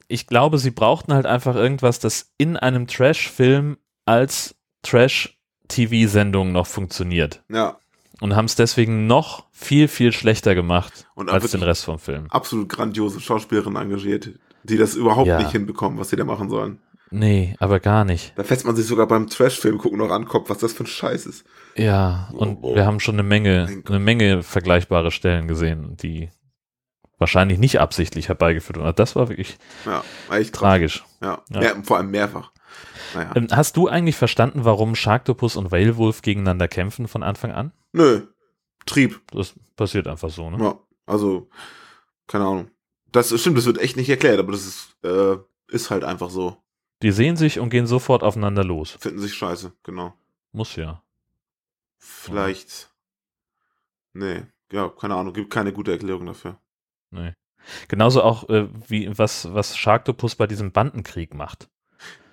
ich glaube, sie brauchten halt einfach irgendwas, das in einem Trash-Film als Trash-TV-Sendung noch funktioniert. Ja, Und haben es deswegen noch viel, viel schlechter gemacht als den Rest vom Film. absolut grandiose Schauspielerin engagiert, die das überhaupt Ja. nicht hinbekommen, was sie da machen sollen. Nee, aber gar nicht. Da fässt man sich sogar beim Trash-Film gucken noch an Kopf, was das für ein Scheiß ist. Ja, und Oh, oh. wir haben schon eine Menge, eine Menge vergleichbare Stellen gesehen, die wahrscheinlich nicht absichtlich herbeigeführt wurden. Das war wirklich Ja, tragisch. Ja. ja. vor allem mehrfach. Naja. Ähm, hast du eigentlich verstanden, warum Sharktopus und Whalewolf gegeneinander kämpfen von Anfang an? Nö. Trieb. Das passiert einfach so, ne? Ja. Also, keine Ahnung. Das stimmt, das wird echt nicht erklärt, aber das ist, äh, ist halt einfach so. Die sehen sich und gehen sofort aufeinander los. Finden sich scheiße, genau. Muss ja. Vielleicht. Nee. ja, keine Ahnung, gibt keine gute Erklärung dafür. Nee. Genauso auch, äh, wie was, was Sharktopus bei diesem Bandenkrieg macht.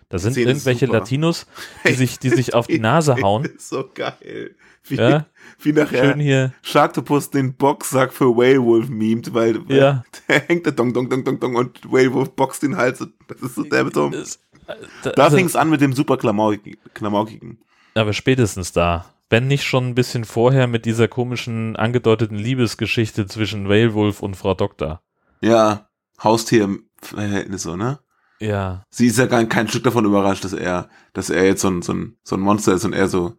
Da sind Szene irgendwelche. Latinos, die sich, die sich auf die Nase hauen. so geil. Wie, Ja. wie nachher Schön hier. Sharktopus den Boxsack für Whalewolf memt, weil weil Ja. der hängt da dong, dong, dong, dong, dong und Whalewolf boxt den Hals. Das ist so der Beton. Da- Da also- fing es an mit dem super Klamaukigen. Aber spätestens da. Wenn nicht schon ein bisschen vorher mit dieser komischen angedeuteten Liebesgeschichte zwischen Whalewolf und Frau Doktor. Ja, Haustierverhältnis so, ne? Ja. Sie ist ja gar kein Stück davon überrascht, dass er, dass er jetzt so ein, so ein, so ein Monster ist und er so,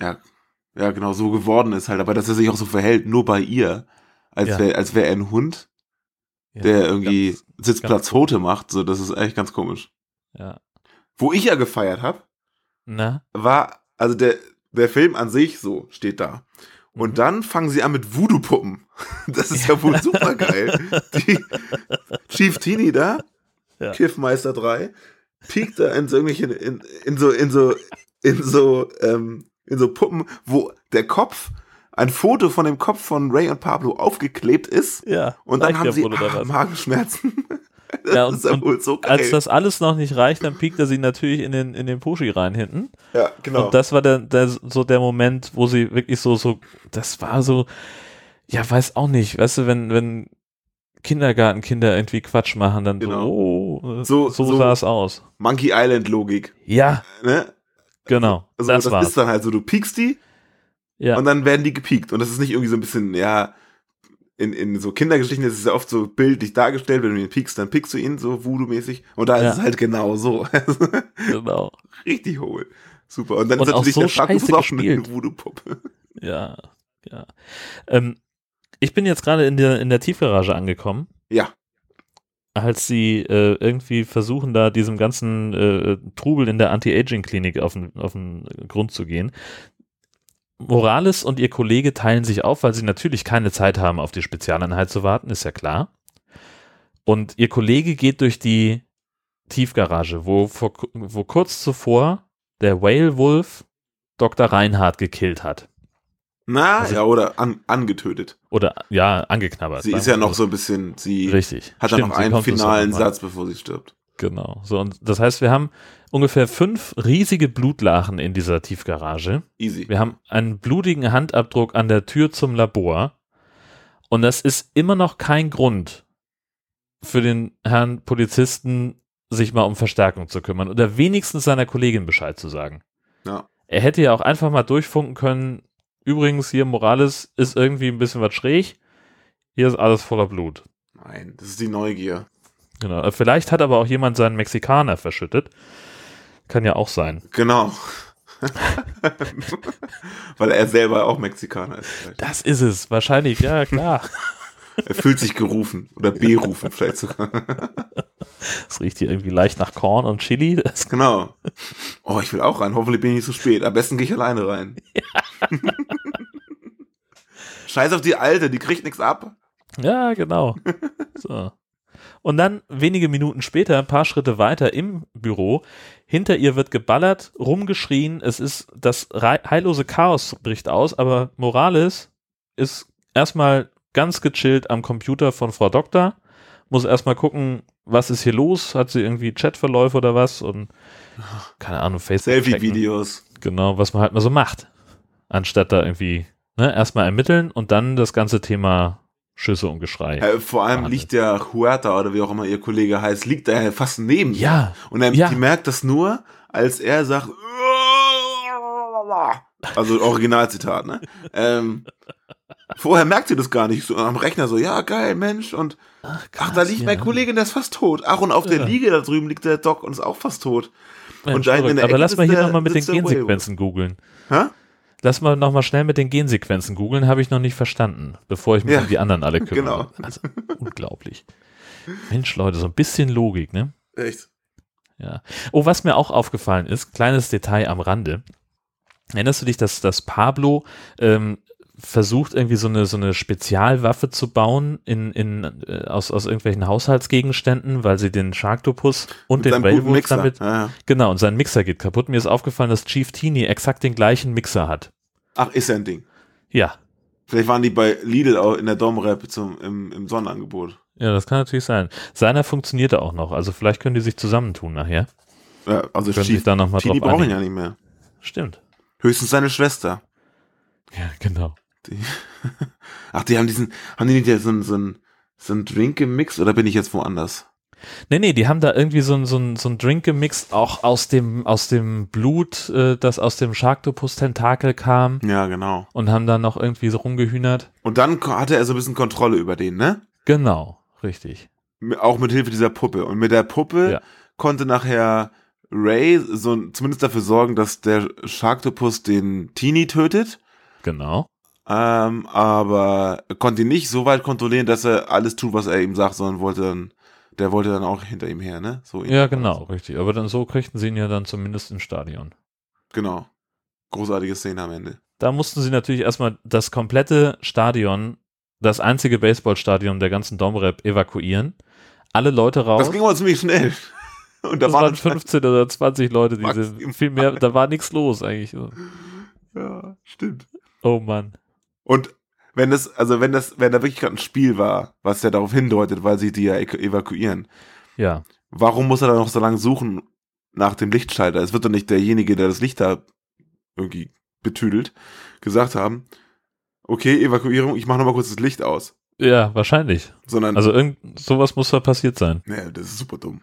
ja, ja, genau, so geworden ist halt, aber dass er sich auch so verhält, nur bei ihr, als Ja. wäre, als wäre er ein Hund, ja der irgendwie ganz- Sitzplatzpfote macht, so, das ist echt ganz komisch. Ja. Wo ich ja gefeiert habe, Na? war, also der, der Film an sich so steht da. Und Mhm. dann fangen sie an mit Voodoo-Puppen. Das ist ja wohl super geil. Die Chief Teenie da, Ja. Kiffmeister 3, piekt da in so irgendwelche, in, in so, in so, in so, ähm, in so Puppen, wo der Kopf, ein Foto von dem Kopf von Ray und Pablo aufgeklebt ist. Ja. Und dann haben sie was? Magenschmerzen. Das Ja, und, ist ja und wohl so als das alles noch nicht reicht, dann piekt er sie natürlich in den, in den Puschi rein hinten. ja, genau. Und das war der, der, so der Moment, wo sie wirklich so, so, das war so, ja, weiß auch nicht, weißt du, wenn, wenn Kindergartenkinder irgendwie Quatsch machen, dann Genau. so, oh, So- so, so- sah es aus. Monkey Island Logik. Ja, Ne? genau. Also das, das, war's. ist dann halt so, du piekst die ja. und dann werden die gepiekt. Und das ist nicht irgendwie so ein bisschen, ja, in, in so Kindergeschichten ist es ja oft so bildlich dargestellt, wenn du ihn piekst, dann piekst du ihn so Voodoo-mäßig. Und da Ja. ist es halt genau so. genau. Richtig hohl. Super. Und dann Und ist natürlich so der scheiße auch eine gespielt. Voodoo-Puppe. Ja, ja. Ähm, ich bin jetzt gerade in der, in der Tiefgarage angekommen. Ja. Als sie äh, irgendwie versuchen, da diesem ganzen äh, Trubel in der Anti-Aging-Klinik auf den, auf den Grund zu gehen. Morales und ihr Kollege teilen sich auf, weil sie natürlich keine Zeit haben, auf die Spezialeinheit zu warten, ist ja klar. Und ihr Kollege geht durch die Tiefgarage, wo, vor, wo kurz zuvor der Whale Wolf Dr. Reinhardt gekillt hat. Na, Also- ja, oder an, angetötet. Oder, ja, angeknabbert. Sie sagen ist ja noch mal so ein bisschen, sie Richtig. hat ja Stimmt, noch sie einen finalen noch. Satz, bevor sie stirbt. Genau. So, und das heißt, wir haben ungefähr fünf riesige Blutlachen in dieser Tiefgarage. Easy. Wir haben einen blutigen Handabdruck an der Tür zum Labor. Und das ist immer noch kein Grund für den Herrn Polizisten, sich mal um Verstärkung zu kümmern oder wenigstens seiner Kollegin Bescheid zu sagen. Ja. Er hätte ja auch einfach mal durchfunken können. Übrigens, hier Morales ist irgendwie ein bisschen was schräg. Hier ist alles voller Blut. Nein, das ist die Neugier. Genau. Äh, Vielleicht hat aber auch jemand seinen Mexikaner verschüttet. Kann ja auch sein. Genau. Weil er selber auch Mexikaner ist. Vielleicht. Das ist es. Wahrscheinlich, ja, klar. Er fühlt sich gerufen oder berufen vielleicht sogar. Es riecht hier irgendwie leicht nach Korn und Chili. Das, Genau. Oh, ich will auch rein. Hoffentlich bin ich nicht zu spät. Am besten gehe ich alleine rein. Scheiß auf die Alte, die kriegt nichts ab. ja, genau. So. Und dann wenige Minuten später, ein paar Schritte weiter im Büro, hinter ihr wird geballert, rumgeschrien, es ist das heillose Chaos bricht aus, aber Morales ist erstmal ganz gechillt am Computer von Frau Doktor, muss erstmal gucken, was ist hier los, hat sie irgendwie Chatverläufe oder was und keine Ahnung, Facebook. Selfie-Videos. Genau, was man halt mal so macht. Anstatt da irgendwie ne, erstmal ermitteln und dann das ganze Thema Schüsse und Geschrei. Äh, vor allem Wahnsinn. liegt der Huerta oder wie auch immer ihr Kollege heißt, liegt da ja fast neben. ihr. Ja, Und er, ja. die merkt das nur, als er sagt, also Originalzitat, ne? ähm, vorher merkt sie das gar nicht. So am Rechner so, ja, geil, Mensch. Und ach, da krass, liegt ja. mein Kollege, der ist fast tot. Ach, und auf der Ja. Liege da drüben liegt der Doc und ist auch fast tot. Mensch, und da in der Aber Ecke lass mal hier der- nochmal mit den der. Gensequenzen googeln. Hä? Lass mal nochmal schnell mit den Gensequenzen googeln, habe ich noch nicht verstanden, bevor ich mich Ja, um die anderen alle kümmere. genau. Also, unglaublich. Mensch, Leute, so ein bisschen Logik, ne? Echt? Ja. Oh, was mir auch aufgefallen ist, kleines Detail am Rande. Erinnerst du dich, dass, dass Pablo ähm, versucht, irgendwie so eine, so eine Spezialwaffe zu bauen in, in, äh, aus, aus irgendwelchen Haushaltsgegenständen, weil sie den Sharktopus und Mit den Railwolf Mixer. damit. Ja, ja. Genau, und sein Mixer geht kaputt. Mir ist aufgefallen, dass Chief Teeny exakt den gleichen Mixer hat. Ach, ist ja ein Ding. Ja. Vielleicht waren die bei Lidl auch in der Domrep zum, im, im Sonnenangebot. Ja, das kann natürlich sein. Seiner funktionierte auch noch, also vielleicht können die sich zusammentun nachher. Ja, also Können sich da noch mal drauf brauchen ja nicht mehr. Stimmt. Höchstens seine Schwester. Ja, genau. Die, ach, die haben diesen, haben die nicht so einen, so einen, so einen Drink gemixt oder bin ich jetzt woanders? Nee, nee, die haben da irgendwie so ein, so ein, so ein Drink gemixt, auch aus dem, aus dem Blut, äh, das aus dem Sharktopus-Tentakel kam Ja, genau. und haben dann noch irgendwie so rumgehühnert. Und dann hatte er so ein bisschen Kontrolle über den, ne? Genau, richtig. Auch mit Hilfe dieser Puppe. Und mit der Puppe Ja. konnte nachher Ray so zumindest dafür sorgen, dass der Sharktopus den Teenie tötet. Genau. Ähm, aber konnte ihn nicht so weit kontrollieren, dass er alles tut, was er ihm sagt, sondern wollte dann, der wollte dann auch hinter ihm her, ne? So Ja, genau, richtig. Aber dann so kriegten sie ihn ja dann zumindest ins Stadion. Genau. Großartige Szene am Ende. Da mussten sie natürlich erstmal das komplette Stadion, das einzige Baseballstadion der ganzen Domrep evakuieren. Alle Leute raus. Das ging aber ziemlich schnell. Und da das waren waren 15 oder 20 Leute, die sind viel mehr, da war nichts los eigentlich. Ja, stimmt. Oh Mann. Und wenn das, also wenn das, wenn da wirklich gerade ein Spiel war, was ja darauf hindeutet, weil sie die ja ev- evakuieren, Ja. warum muss er dann noch so lange suchen nach dem Lichtschalter? Es wird doch nicht derjenige, der das Licht da irgendwie betüdelt, gesagt haben, okay, Evakuierung, ich mache nochmal kurz das Licht aus. Ja, wahrscheinlich. Sondern, Also irgend sowas muss da passiert sein. nee, das ist super dumm.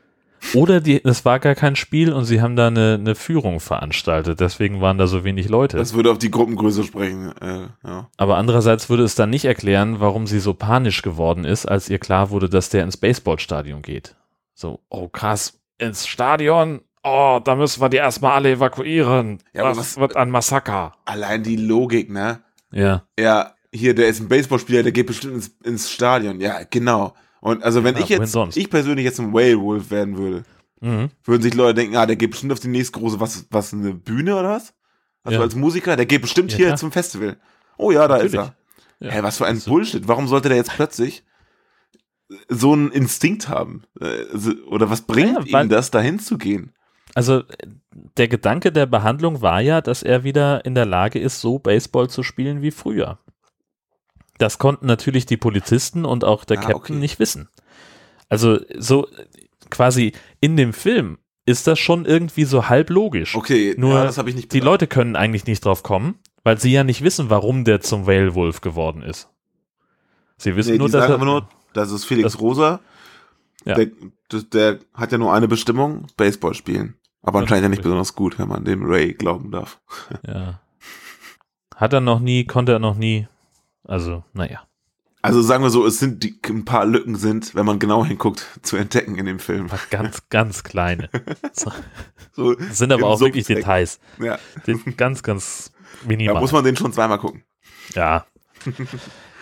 Oder die, es war gar kein Spiel und sie haben da eine, eine Führung veranstaltet, deswegen waren da so wenig Leute. Das würde auf die Gruppengröße sprechen, äh, ja. Aber andererseits würde es dann nicht erklären, warum sie so panisch geworden ist, als ihr klar wurde, dass der ins Baseballstadion geht. So, oh krass, ins Stadion? Oh, da müssen wir die erstmal alle evakuieren. Ja, das was- wird ein Massaker. Allein die Logik, ne? Ja, Ja, hier, der ist ein Baseballspieler, der geht bestimmt ins, ins Stadion. Ja, genau. Und also wenn Ja, ich jetzt, ich persönlich jetzt ein Whale-Wolf werden würde, mhm. würden sich Leute denken, ah, der geht bestimmt auf die nächste große, was, was, eine Bühne oder was? Also Ja. als Musiker, der geht bestimmt Ja, hier zum Festival. Oh ja, da Natürlich. ist er. Ja. Hä, was für ein So. Bullshit. Warum sollte der jetzt plötzlich so einen Instinkt haben? Äh, Oder was bringt ihm das, dahin zu gehen? Also der Gedanke der Behandlung war ja, dass er wieder in der Lage ist, so Baseball zu spielen wie früher. Das konnten natürlich die Polizisten und auch der Ah, Captain okay. nicht wissen. Also so quasi in dem Film ist das schon irgendwie so halb logisch. Okay, Nur ja, das habe ich nicht Die bedacht. Leute können eigentlich nicht drauf kommen, weil sie ja nicht wissen, warum der zum Whale Wolf geworden ist. Sie wissen Nee, nur, die dass er, nur, das ist Felix Das- Rosa. Ja. Der, der, hat ja nur eine Bestimmung, Baseball spielen. Aber Ja, anscheinend ja nicht richtig. besonders gut, wenn man dem Ray glauben darf. ja. Hat er noch nie, konnte er noch nie. Also, naja. Also sagen wir so, es sind die, ein paar Lücken sind, wenn man genau hinguckt, zu entdecken in dem Film. Ganz, ganz kleine. So, So, sind aber auch wirklich. Details. Ja, Ganz, ganz da minimal. muss man den schon zweimal gucken. Ja.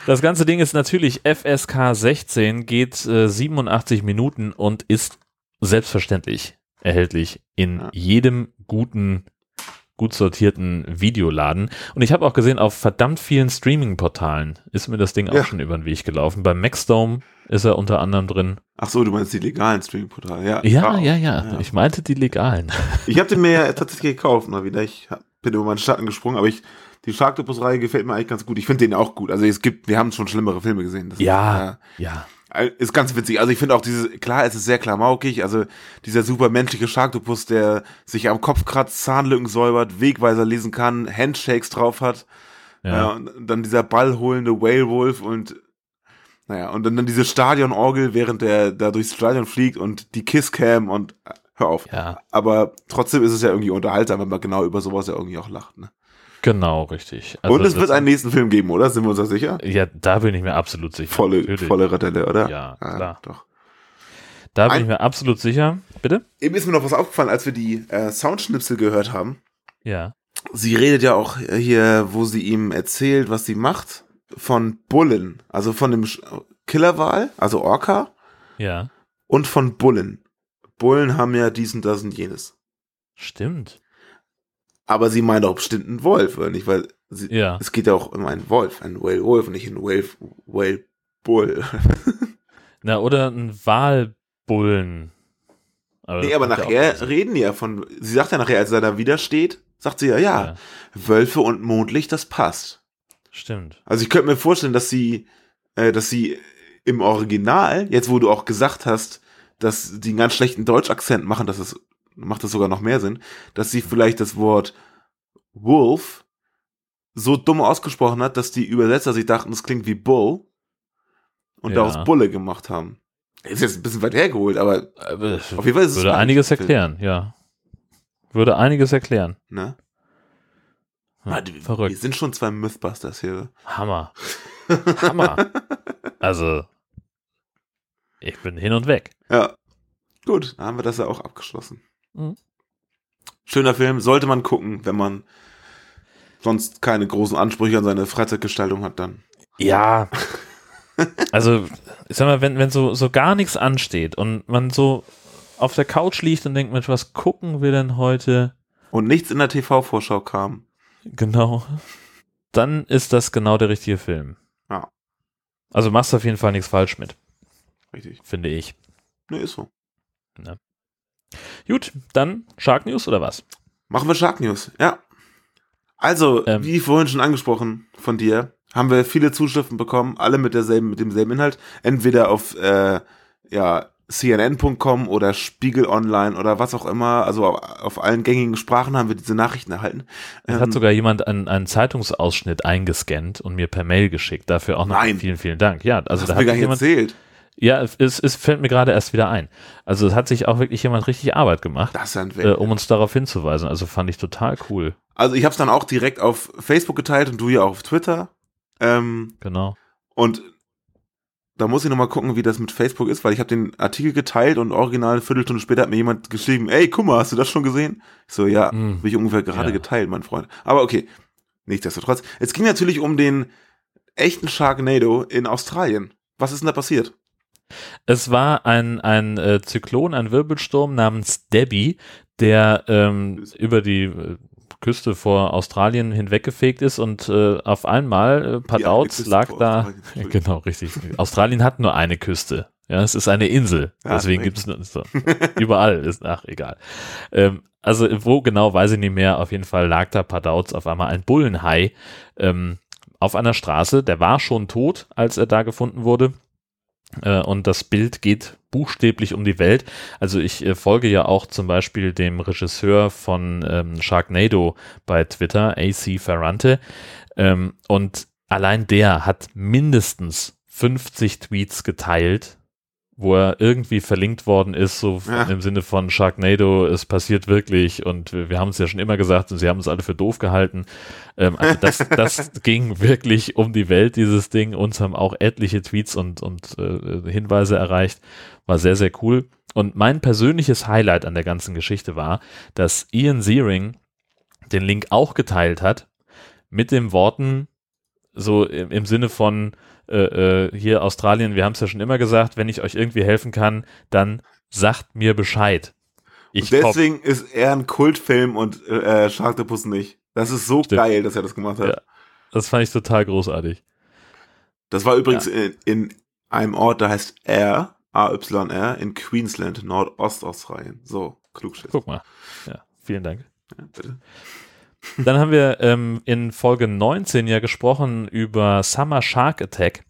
Das ganze Ding ist natürlich FSK 16, geht äh, 87 Minuten und ist selbstverständlich erhältlich in Ja. jedem guten, gut sortierten Videoladen. Und ich habe auch gesehen, auf verdammt vielen Streaming-Portalen ist mir das Ding auch Ja. schon über den Weg gelaufen. Beim Maxdome ist er unter anderem drin. Ach so, du meinst die legalen Streaming-Portale. Ja, Ja, auch. ja, ja, Ich meinte die legalen. Ich habe den mir ja tatsächlich gekauft, mal wieder. Ich bin über meinen Schatten gesprungen, aber ich, die Sharktopus-Reihe gefällt mir eigentlich ganz gut. Ich finde den auch gut. Also es gibt, wir haben schon schlimmere Filme gesehen. Das Ja, Ist, ja. Ist ganz witzig. Also ich finde auch diese, klar, es ist sehr klamaukig. Also dieser super menschliche Sharktopus, der sich am Kopf kratzt, Zahnlücken säubert, Wegweiser lesen kann, Handshakes drauf hat. Ja. ja. und dann dieser ballholende Whale-Wolf und naja, und dann, dann diese Stadionorgel, während der da durchs Stadion fliegt und die Kisscam und äh, hör auf. Ja, Aber trotzdem ist es ja irgendwie unterhaltsam, wenn man genau über sowas ja irgendwie auch lacht. Ne? Genau, richtig. Also und es wird einen nächsten Film geben, oder? Sind wir uns da sicher? Ja, da bin ich mir absolut sicher. Volle, Natürlich. volle Radelle, oder? Ja, Ah, klar. Doch. Da bin Ein- ich mir absolut sicher. Bitte? Eben ist mir noch was aufgefallen, als wir die äh, Soundschnipsel gehört haben. Ja. Sie redet ja auch hier, wo sie ihm erzählt, was sie macht, von Bullen, also von dem Killerwal, also Orca, Ja. und von Bullen. Bullen haben ja dies und das und jenes. Stimmt. Aber sie meint auch bestimmt einen Wolf, oder nicht? Weil sie, Ja. es geht ja auch um einen Wolf, einen Whale Wolf und nicht einen Whale, Whale Bull. Na, oder ein Walbullen. Aber nee, aber nachher reden die ja von, sie sagt ja nachher, als er da wieder steht, sagt sie ja, ja, Ja. Wölfe und Mondlicht, das passt. Stimmt. Also ich könnte mir vorstellen, dass sie, äh, dass sie im Original, jetzt wo du auch gesagt hast, dass die einen ganz schlechten Deutschakzent machen, dass es macht das sogar noch mehr Sinn, dass sie vielleicht das Wort Wolf so dumm ausgesprochen hat, dass die Übersetzer sich dachten, es klingt wie Bull und Ja. daraus Bulle gemacht haben. Ist jetzt ein bisschen weit hergeholt, aber Aber auf jeden Fall ist es würde ein einiges erklären, ja. Würde einiges erklären. Ne? Ja, Ah, die- Wir verrückt. sind schon zwei Mythbusters hier. Hammer. Hammer. Also, ich bin hin und weg. Ja. Gut, dann haben wir das ja auch abgeschlossen. Mhm. Schöner Film, sollte man gucken, wenn man sonst keine großen Ansprüche an seine Freizeitgestaltung hat, dann. Ja. Also, ich sag mal, wenn, wenn so, so gar nichts ansteht und man so auf der Couch liegt und denkt, Mensch, was gucken wir denn heute? Und nichts in der TV-Vorschau kam. Genau. Dann ist das genau der richtige Film. Ja. Also machst du auf jeden Fall nichts falsch mit, Richtig. finde ich. Ne, ist so. Gut, dann Shark News oder was? Machen wir Shark News, ja. Also, Ähm. wie vorhin schon angesprochen von dir, haben wir viele Zuschriften bekommen, alle mit derselben, mit demselben Inhalt. Entweder auf äh, ja, CNN.com oder Spiegel Online oder was auch immer. Also auf, allen gängigen Sprachen haben wir diese Nachrichten erhalten. Es Ähm, hat sogar jemand einen, einen Zeitungsausschnitt eingescannt und mir per Mail geschickt. Dafür auch noch Nein. vielen, vielen Dank. Ja, also hast da du mir hat gar nicht jemand, erzählt. Ja, es, es fällt mir gerade erst wieder ein. Also es hat sich auch wirklich jemand richtig Arbeit gemacht, Das ein äh, um uns darauf hinzuweisen. Also fand ich total cool. Also ich habe es dann auch direkt auf Facebook geteilt und du ja auch auf Twitter. Ähm, Genau. und da muss ich noch mal gucken, wie das mit Facebook ist, weil ich habe den Artikel geteilt und original eine Viertelstunde später hat mir jemand geschrieben, ey, guck mal, hast du das schon gesehen? Ich so, ja, Hm. habe ich ungefähr gerade Ja. geteilt, mein Freund. Aber okay, nichtsdestotrotz. Es ging natürlich um den echten Sharknado in Australien. Was ist denn da passiert? Es war ein, ein äh, Zyklon, ein Wirbelsturm namens Debbie, der ähm, über die äh, Küste vor Australien hinweggefegt ist und äh, auf einmal, äh, Küste lag da. Genau, richtig. Australien hat nur eine Küste. Ja, es ist eine Insel. Ja, Deswegen gibt es nur so. Überall ist, ach, egal. Ähm, also, wo genau, weiß ich nicht mehr. Auf jeden Fall lag da Padauz auf einmal ein Bullenhai ähm, auf einer Straße. Der war schon tot, als er da gefunden wurde. Äh, und das Bild geht buchstäblich um die Welt. Also ich äh, folge ja auch zum Beispiel dem Regisseur von ähm, Sharknado bei Twitter, AC Ferrante. Ähm, und allein der hat mindestens 50 Tweets geteilt, wo er irgendwie verlinkt worden ist, so Ja. im Sinne von Sharknado, es passiert wirklich und wir, wir haben es ja schon immer gesagt und sie haben uns alle für doof gehalten. Ähm, also das, das ging wirklich um die Welt, dieses Ding. Uns haben auch etliche Tweets und, und äh, Hinweise erreicht. War sehr, sehr cool. Und mein persönliches Highlight an der ganzen Geschichte war, dass Ian Searing den Link auch geteilt hat mit den Worten, so im, im Sinne von äh, äh, hier Australien, wir haben es ja schon immer gesagt, wenn ich euch irgendwie helfen kann, dann sagt mir Bescheid. Ich und komm. deswegen ist er ein Kultfilm und äh, Sharktopus nicht. Das ist so Stimmt. geil, dass er das gemacht hat. Ja. Das fand ich total großartig. Das war übrigens in, in einem Ort, der heißt Ayr, A-Y-R, in Queensland, Nordostaustralien. So, Klugschiss. Guck mal. Ja, vielen Dank. Ja, bitte. Dann haben wir ähm, in Folge 19 ja gesprochen über Summer Shark Attack.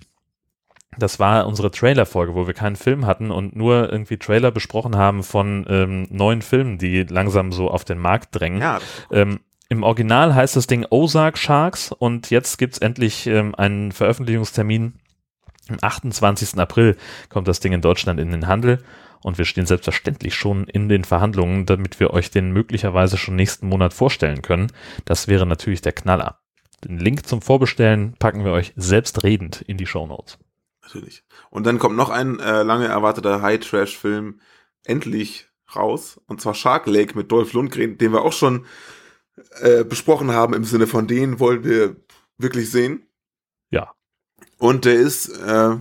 Das war unsere Trailer-Folge, wo wir keinen Film hatten und nur irgendwie Trailer besprochen haben von ähm, neuen Filmen, die langsam so auf den Markt drängen. Ja, Ähm, Im Original heißt das Ding Ozark Sharks und jetzt gibt's endlich ähm, einen Veröffentlichungstermin. Am 28. April kommt das Ding in Deutschland in den Handel und wir stehen selbstverständlich schon in den Verhandlungen, damit wir euch den möglicherweise schon nächsten Monat vorstellen können. Das wäre natürlich der Knaller. Den Link zum Vorbestellen packen wir euch selbstredend in die Show Notes. natürlich. Und dann kommt noch ein äh, lange erwarteter High-Trash-Film endlich raus. Und zwar Shark Lake mit Dolph Lundgren, den wir auch schon äh, besprochen haben, im Sinne von den wollen wir wirklich sehen. Ja. Und der ist, äh,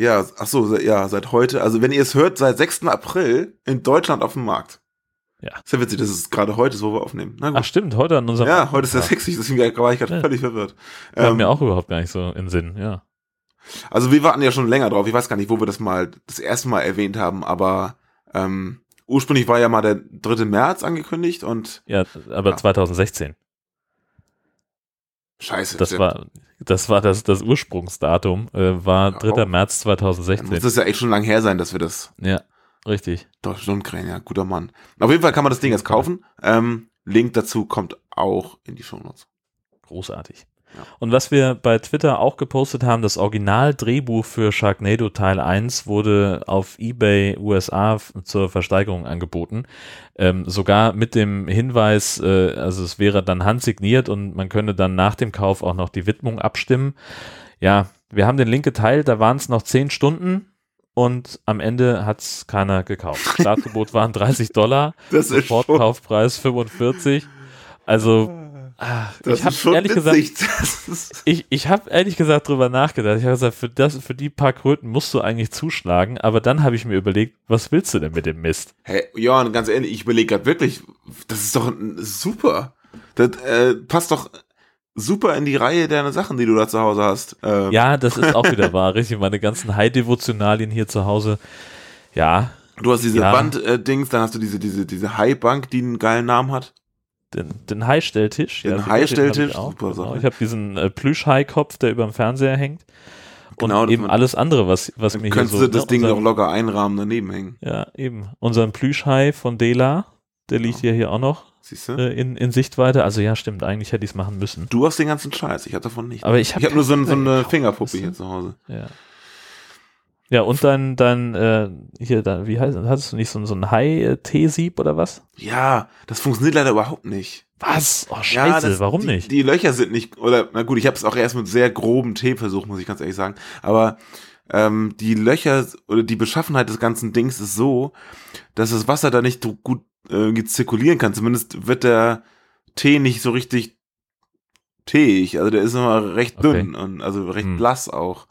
ja, ach so, ja, seit heute, also wenn ihr es hört, seit 6. April in Deutschland auf dem Markt. Ja. Ist ja witzig, dass es gerade heute ist, wo wir aufnehmen. Na Ach gut. stimmt, heute an unserem ja, heute ist der 60, deswegen war ich gerade Ja. völlig verwirrt. War Ähm, mir auch überhaupt gar nicht so in Sinn, ja. also wir warten ja schon länger drauf. Ich weiß gar nicht, wo wir das mal das erste Mal erwähnt haben, aber ähm, ursprünglich war ja mal der 3. März angekündigt und Ja, aber Ja. 2016. Scheiße. Das war, das war das, das Ursprungsdatum, äh, war 3. Oh. März Dann 2016. muss das ja echt schon lang her sein, dass wir das. Ja, richtig. Doch, Sturmkrähen, ja, guter Mann. Auf jeden Fall kann man das Ding jetzt kaufen. Ähm, Link dazu kommt auch in die Shownotes. Großartig. Ja. Und was wir bei Twitter auch gepostet haben, das Original-Drehbuch für Sharknado Teil 1 wurde auf eBay USA zur Versteigerung angeboten. Ähm, sogar mit dem Hinweis, äh, also es wäre dann handsigniert und man könne dann nach dem Kauf auch noch die Widmung abstimmen. Ja, wir haben den Link geteilt, da waren es noch 10 Stunden und am Ende hat es keiner gekauft. Startgebot waren 30 Dollar, Sofortkaufpreis 45. Also, ah, das ich habe ehrlich gesagt, witzig. Ist, ich, ich habe ehrlich gesagt drüber nachgedacht. Ich habe gesagt, für, das, für die paar Kröten musst du eigentlich zuschlagen, aber dann habe ich mir überlegt, was willst du denn mit dem Mist? hey, Johann, ganz ehrlich, ich überlege gerade wirklich, das ist doch super. Das äh, passt doch super in die Reihe deiner Sachen, die du da zu Hause hast. Ähm, Ja, das ist auch wieder wahr, richtig. Meine ganzen High-Devotionalien hier zu Hause. Ja, Du hast diese Ja. Wand-Dings, dann hast du diese, diese, diese High-Bank, die einen geilen Namen hat. Den, den High-Stelltisch. Den ja, High-Stelltisch, hab super Genau. Sache. Ich habe diesen äh, Plüsch-High-Kopf, der über dem Fernseher hängt. Und Genau, eben alles andere, was, was mir hier könntest so... du das ne, Ding noch locker einrahmen daneben hängen. Ja, eben. Unseren Plüschhai von Dela, der liegt ja hier auch noch Siehst du? äh, in, in Sichtweite. Also ja, stimmt, eigentlich hätte ich es machen müssen. Du hast den ganzen Scheiß, ich hab davon nicht. Aber ich habe ich habe nur so, so eine Fingerpuppe hier zu Hause. Ja. Ja, und dann, dann, äh, hier, dann, wie heißt, hattest du nicht so, so ein Hai-T-Sieb oder was? Ja, das funktioniert leider überhaupt nicht. Was? Oh, scheiße, Ja, das, warum die, nicht? Die Löcher sind nicht, oder, na gut, ich habe es auch erst mit sehr grobem Tee versucht, muss ich ganz ehrlich sagen. Aber ähm, die Löcher oder die Beschaffenheit des ganzen Dings ist so, dass das Wasser da nicht so gut äh, zirkulieren kann. Zumindest wird der Tee nicht so richtig teeig. Also der ist immer recht Okay. dünn und also recht Hm. blass auch.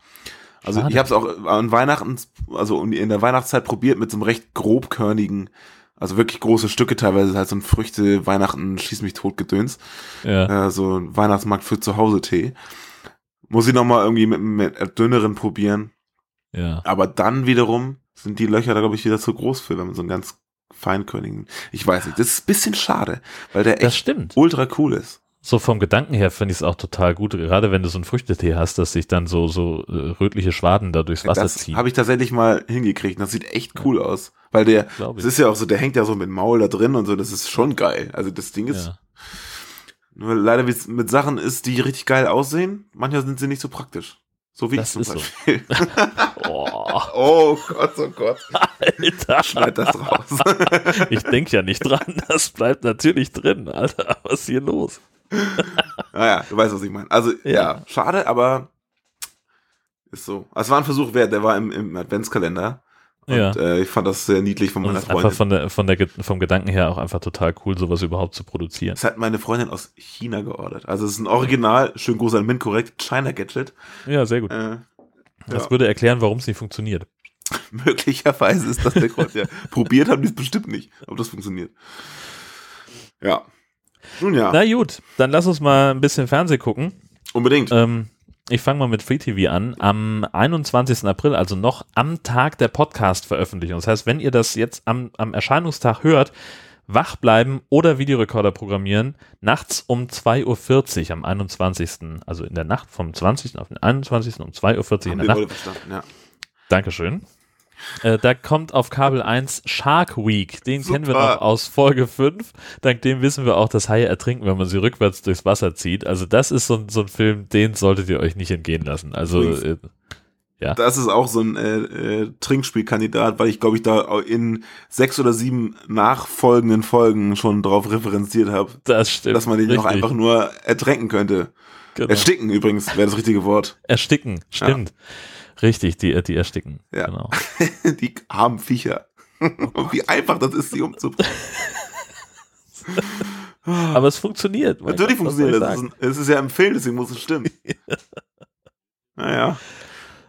Also Schade. ich habe es auch an Weihnachten, also in der Weihnachtszeit probiert mit so einem recht grobkörnigen, also wirklich große Stücke teilweise, halt so ein Früchte, Weihnachten, schieß mich tot Gedöns, Ja. äh, so ein Weihnachtsmarkt für zu Hause Tee. Muss ich nochmal irgendwie mit, mit dünneren probieren. ja. Aber dann wiederum sind die Löcher da, glaube ich, wieder zu groß für, wenn man so einen ganz feinkörnigen, ich weiß nicht, das ist ein bisschen schade, weil der echt ultra cool ist. So vom Gedanken her finde ich es auch total gut, gerade wenn du so einen Früchtetee hast, dass sich dann so, so äh, rötliche Schwaden da durchs Wasser das ziehen. habe ich tatsächlich mal hingekriegt. Das sieht echt cool aus. Weil der, das ist ja auch so, der hängt ja so mit Maul da drin und so, das ist schon geil. Also das Ding ist, ja. nur leider wie es mit Sachen ist, die richtig geil aussehen, manchmal sind sie nicht so praktisch. So wie Das ich zum ist so. Beispiel. Oh, oh Gott, oh Gott. Alter. Schneid das raus. Ich denke ja nicht dran, das bleibt natürlich drin, Alter. Was ist hier los? naja, du weißt, was ich meine. Also, ja. Ja. schade, aber ist so. Also, Es war ein Versuch wert, der war im, im Adventskalender. Und Ja. äh, ich fand das sehr niedlich von meiner es ist einfach Freundin. von der, von der, vom Gedanken her auch einfach total cool, sowas überhaupt zu produzieren. Das hat meine Freundin aus China geordert. Also es ist ein Original, schön groß an Mint korrekt, China Gadget. Ja, sehr gut. Äh, Das ja. würde erklären, warum es nicht funktioniert. möglicherweise ist das der Grund. Ja. Probiert haben die es bestimmt nicht, ob das funktioniert. Ja. Nun ja, Na gut, dann lass uns mal ein bisschen Fernsehen gucken. unbedingt. Ähm, ich fange mal mit Free TV an. Am 21. April, also noch am Tag der Podcast-Veröffentlichung. Das heißt, wenn ihr das jetzt am, am Erscheinungstag hört, wach bleiben oder Videorekorder programmieren, nachts um 2.40 Uhr am 21. Also in der Nacht vom 20. auf den 21. um 2.40 Uhr in der Nacht. verstanden, ja. Dankeschön. Äh, da kommt auf Kabel 1 Shark Week. Den kennen wir Super. noch aus Folge 5. Dank dem wissen wir auch, dass Haie ertrinken, wenn man sie rückwärts durchs Wasser zieht. Also das ist so, ein- so ein Film, den solltet ihr euch nicht entgehen lassen. Also äh, Ja. Das ist auch so ein äh, äh, Trinkspielkandidat, weil ich glaube ich da in sechs oder sieben nachfolgenden Folgen schon drauf referenziert habe, das stimmt. dass man den noch Richtig. einfach nur ertränken könnte. Genau. Ersticken übrigens wäre das richtige Wort. Ersticken, stimmt. Richtig, die, die ersticken. Ja. Genau. Die armen Viecher. Und wie einfach das ist, sie umzubringen. Aber es funktioniert. Natürlich Gott, funktioniert das. Es ist, ein- es ist ja im Film, deswegen muss es stimmen. naja.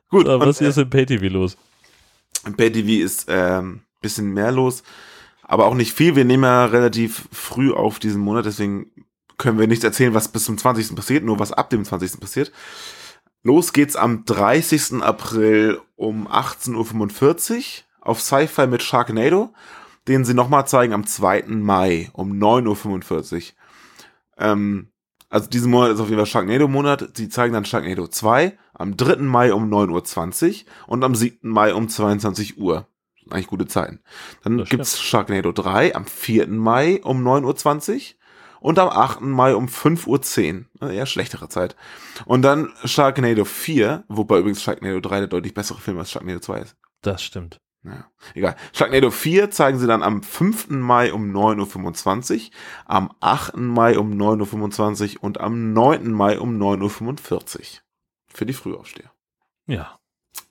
Gut, So, und, was äh, ist im Pay-TV los? Im Pay-TV ist ähm, bisschen mehr los, aber auch nicht viel. Wir nehmen ja relativ früh auf diesen Monat, deswegen können wir nicht erzählen, was bis zum 20. passiert, nur was ab dem 20. passiert. Los geht's am 30. April um 18.45 Uhr auf Sci-Fi mit Sharknado, den sie nochmal zeigen am 2. Mai um 9.45 Uhr. Ähm, Also diesen Monat ist auf jeden Fall Sharknado-Monat. Sie zeigen dann Sharknado 2 am 3. Mai um 9.20 Uhr und am 7. Mai um 22 Uhr. Eigentlich gute Zeiten. Dann Das gibt's Sharknado 3 am 4. Mai um 9.20 Uhr und am 8. Mai um 5.10 Uhr. Also Eher schlechtere Zeit. Und dann Sharknado 4, wobei übrigens Sharknado 3 der deutlich bessere Film als Sharknado 2 ist. Das stimmt. Ja, egal. Sharknado 4 zeigen sie dann am 5. Mai um 9.25 Uhr, am 8. Mai um 9.25 Uhr und am 9. Mai um 9.45 Uhr. Für die Frühaufsteher. Ja.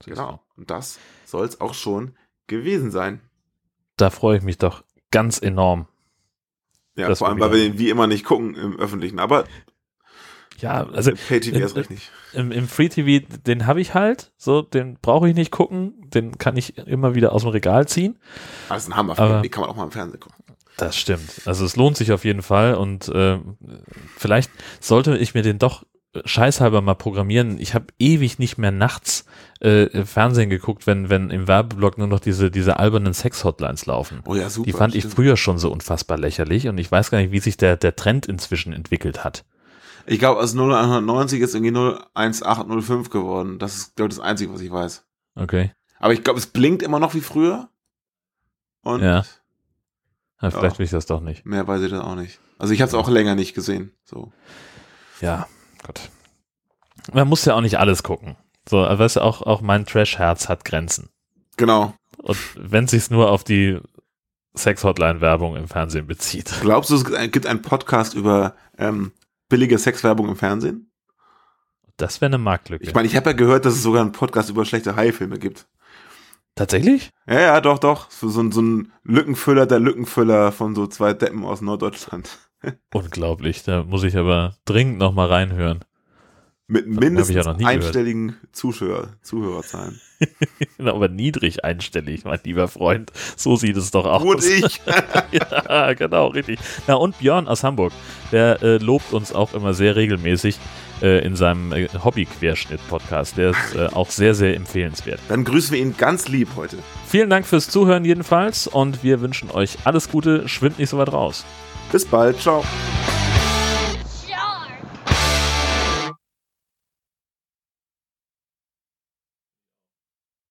Genau. Und das soll es auch schon gewesen sein. Da freue ich mich doch ganz enorm. Ja, Das vor allem, weil wir den wie immer nicht gucken im Öffentlichen. Aber Ja, also Pay-TV recht nicht. im, im Free TV, den habe ich halt, so, den brauche ich nicht gucken, den kann ich immer wieder aus dem Regal ziehen. Aber das ist ein Hammerfilm. Aber- Die kann man auch mal im Fernsehen gucken. Das stimmt. Also es lohnt sich auf jeden Fall und äh, vielleicht sollte ich mir den doch scheißhalber mal programmieren. Ich habe ewig nicht mehr nachts äh, Fernsehen geguckt, wenn, wenn im Werbeblock nur noch diese, diese albernen Sex-Hotlines laufen. Oh ja, super. Die fand ich stimmt. früher schon so unfassbar lächerlich und ich weiß gar nicht, wie sich der, der Trend inzwischen entwickelt hat. Ich glaube, aus 0190 ist irgendwie 01805 geworden. Das ist, glaube ich, das Einzige, was ich weiß. Okay. Aber ich glaube, es blinkt immer noch wie früher. Und Ja. Ja, vielleicht Ja. will ich das doch nicht. mehr weiß ich das auch nicht. Also ich habe es auch länger nicht gesehen. So. Ja, Gott. Man muss ja auch nicht alles gucken. So, aber weißt du, auch, auch mein Trash-Herz hat Grenzen. Genau. Und wenn sich's nur auf die Sex-Hotline-Werbung im Fernsehen bezieht. Glaubst du, es gibt einen Podcast über ähm, billige Sexwerbung im Fernsehen? Das wäre eine Marktlücke. Ich meine, ich habe ja gehört, dass es sogar einen Podcast über schlechte Haifilme gibt. Tatsächlich? Ja, ja, doch, doch. So, so, ein- so ein Lückenfüller der Lückenfüller von so zwei Deppen aus Norddeutschland. Unglaublich. Da muss ich aber dringend nochmal reinhören. Mit mindestens einstelligen Zuschauer, Zuhörerzahlen. Aber niedrig einstellig, mein lieber Freund. So sieht es doch aus. Und ich. ja, genau, richtig. Na, und Björn aus Hamburg, der äh, lobt uns auch immer sehr regelmäßig äh, in seinem äh, Hobby-Querschnitt-Podcast. Der ist äh, auch sehr, sehr empfehlenswert. Dann grüßen wir ihn ganz lieb heute. Vielen Dank fürs Zuhören jedenfalls und wir wünschen euch alles Gute. Schwimmt nicht so weit raus. Bis bald, ciao.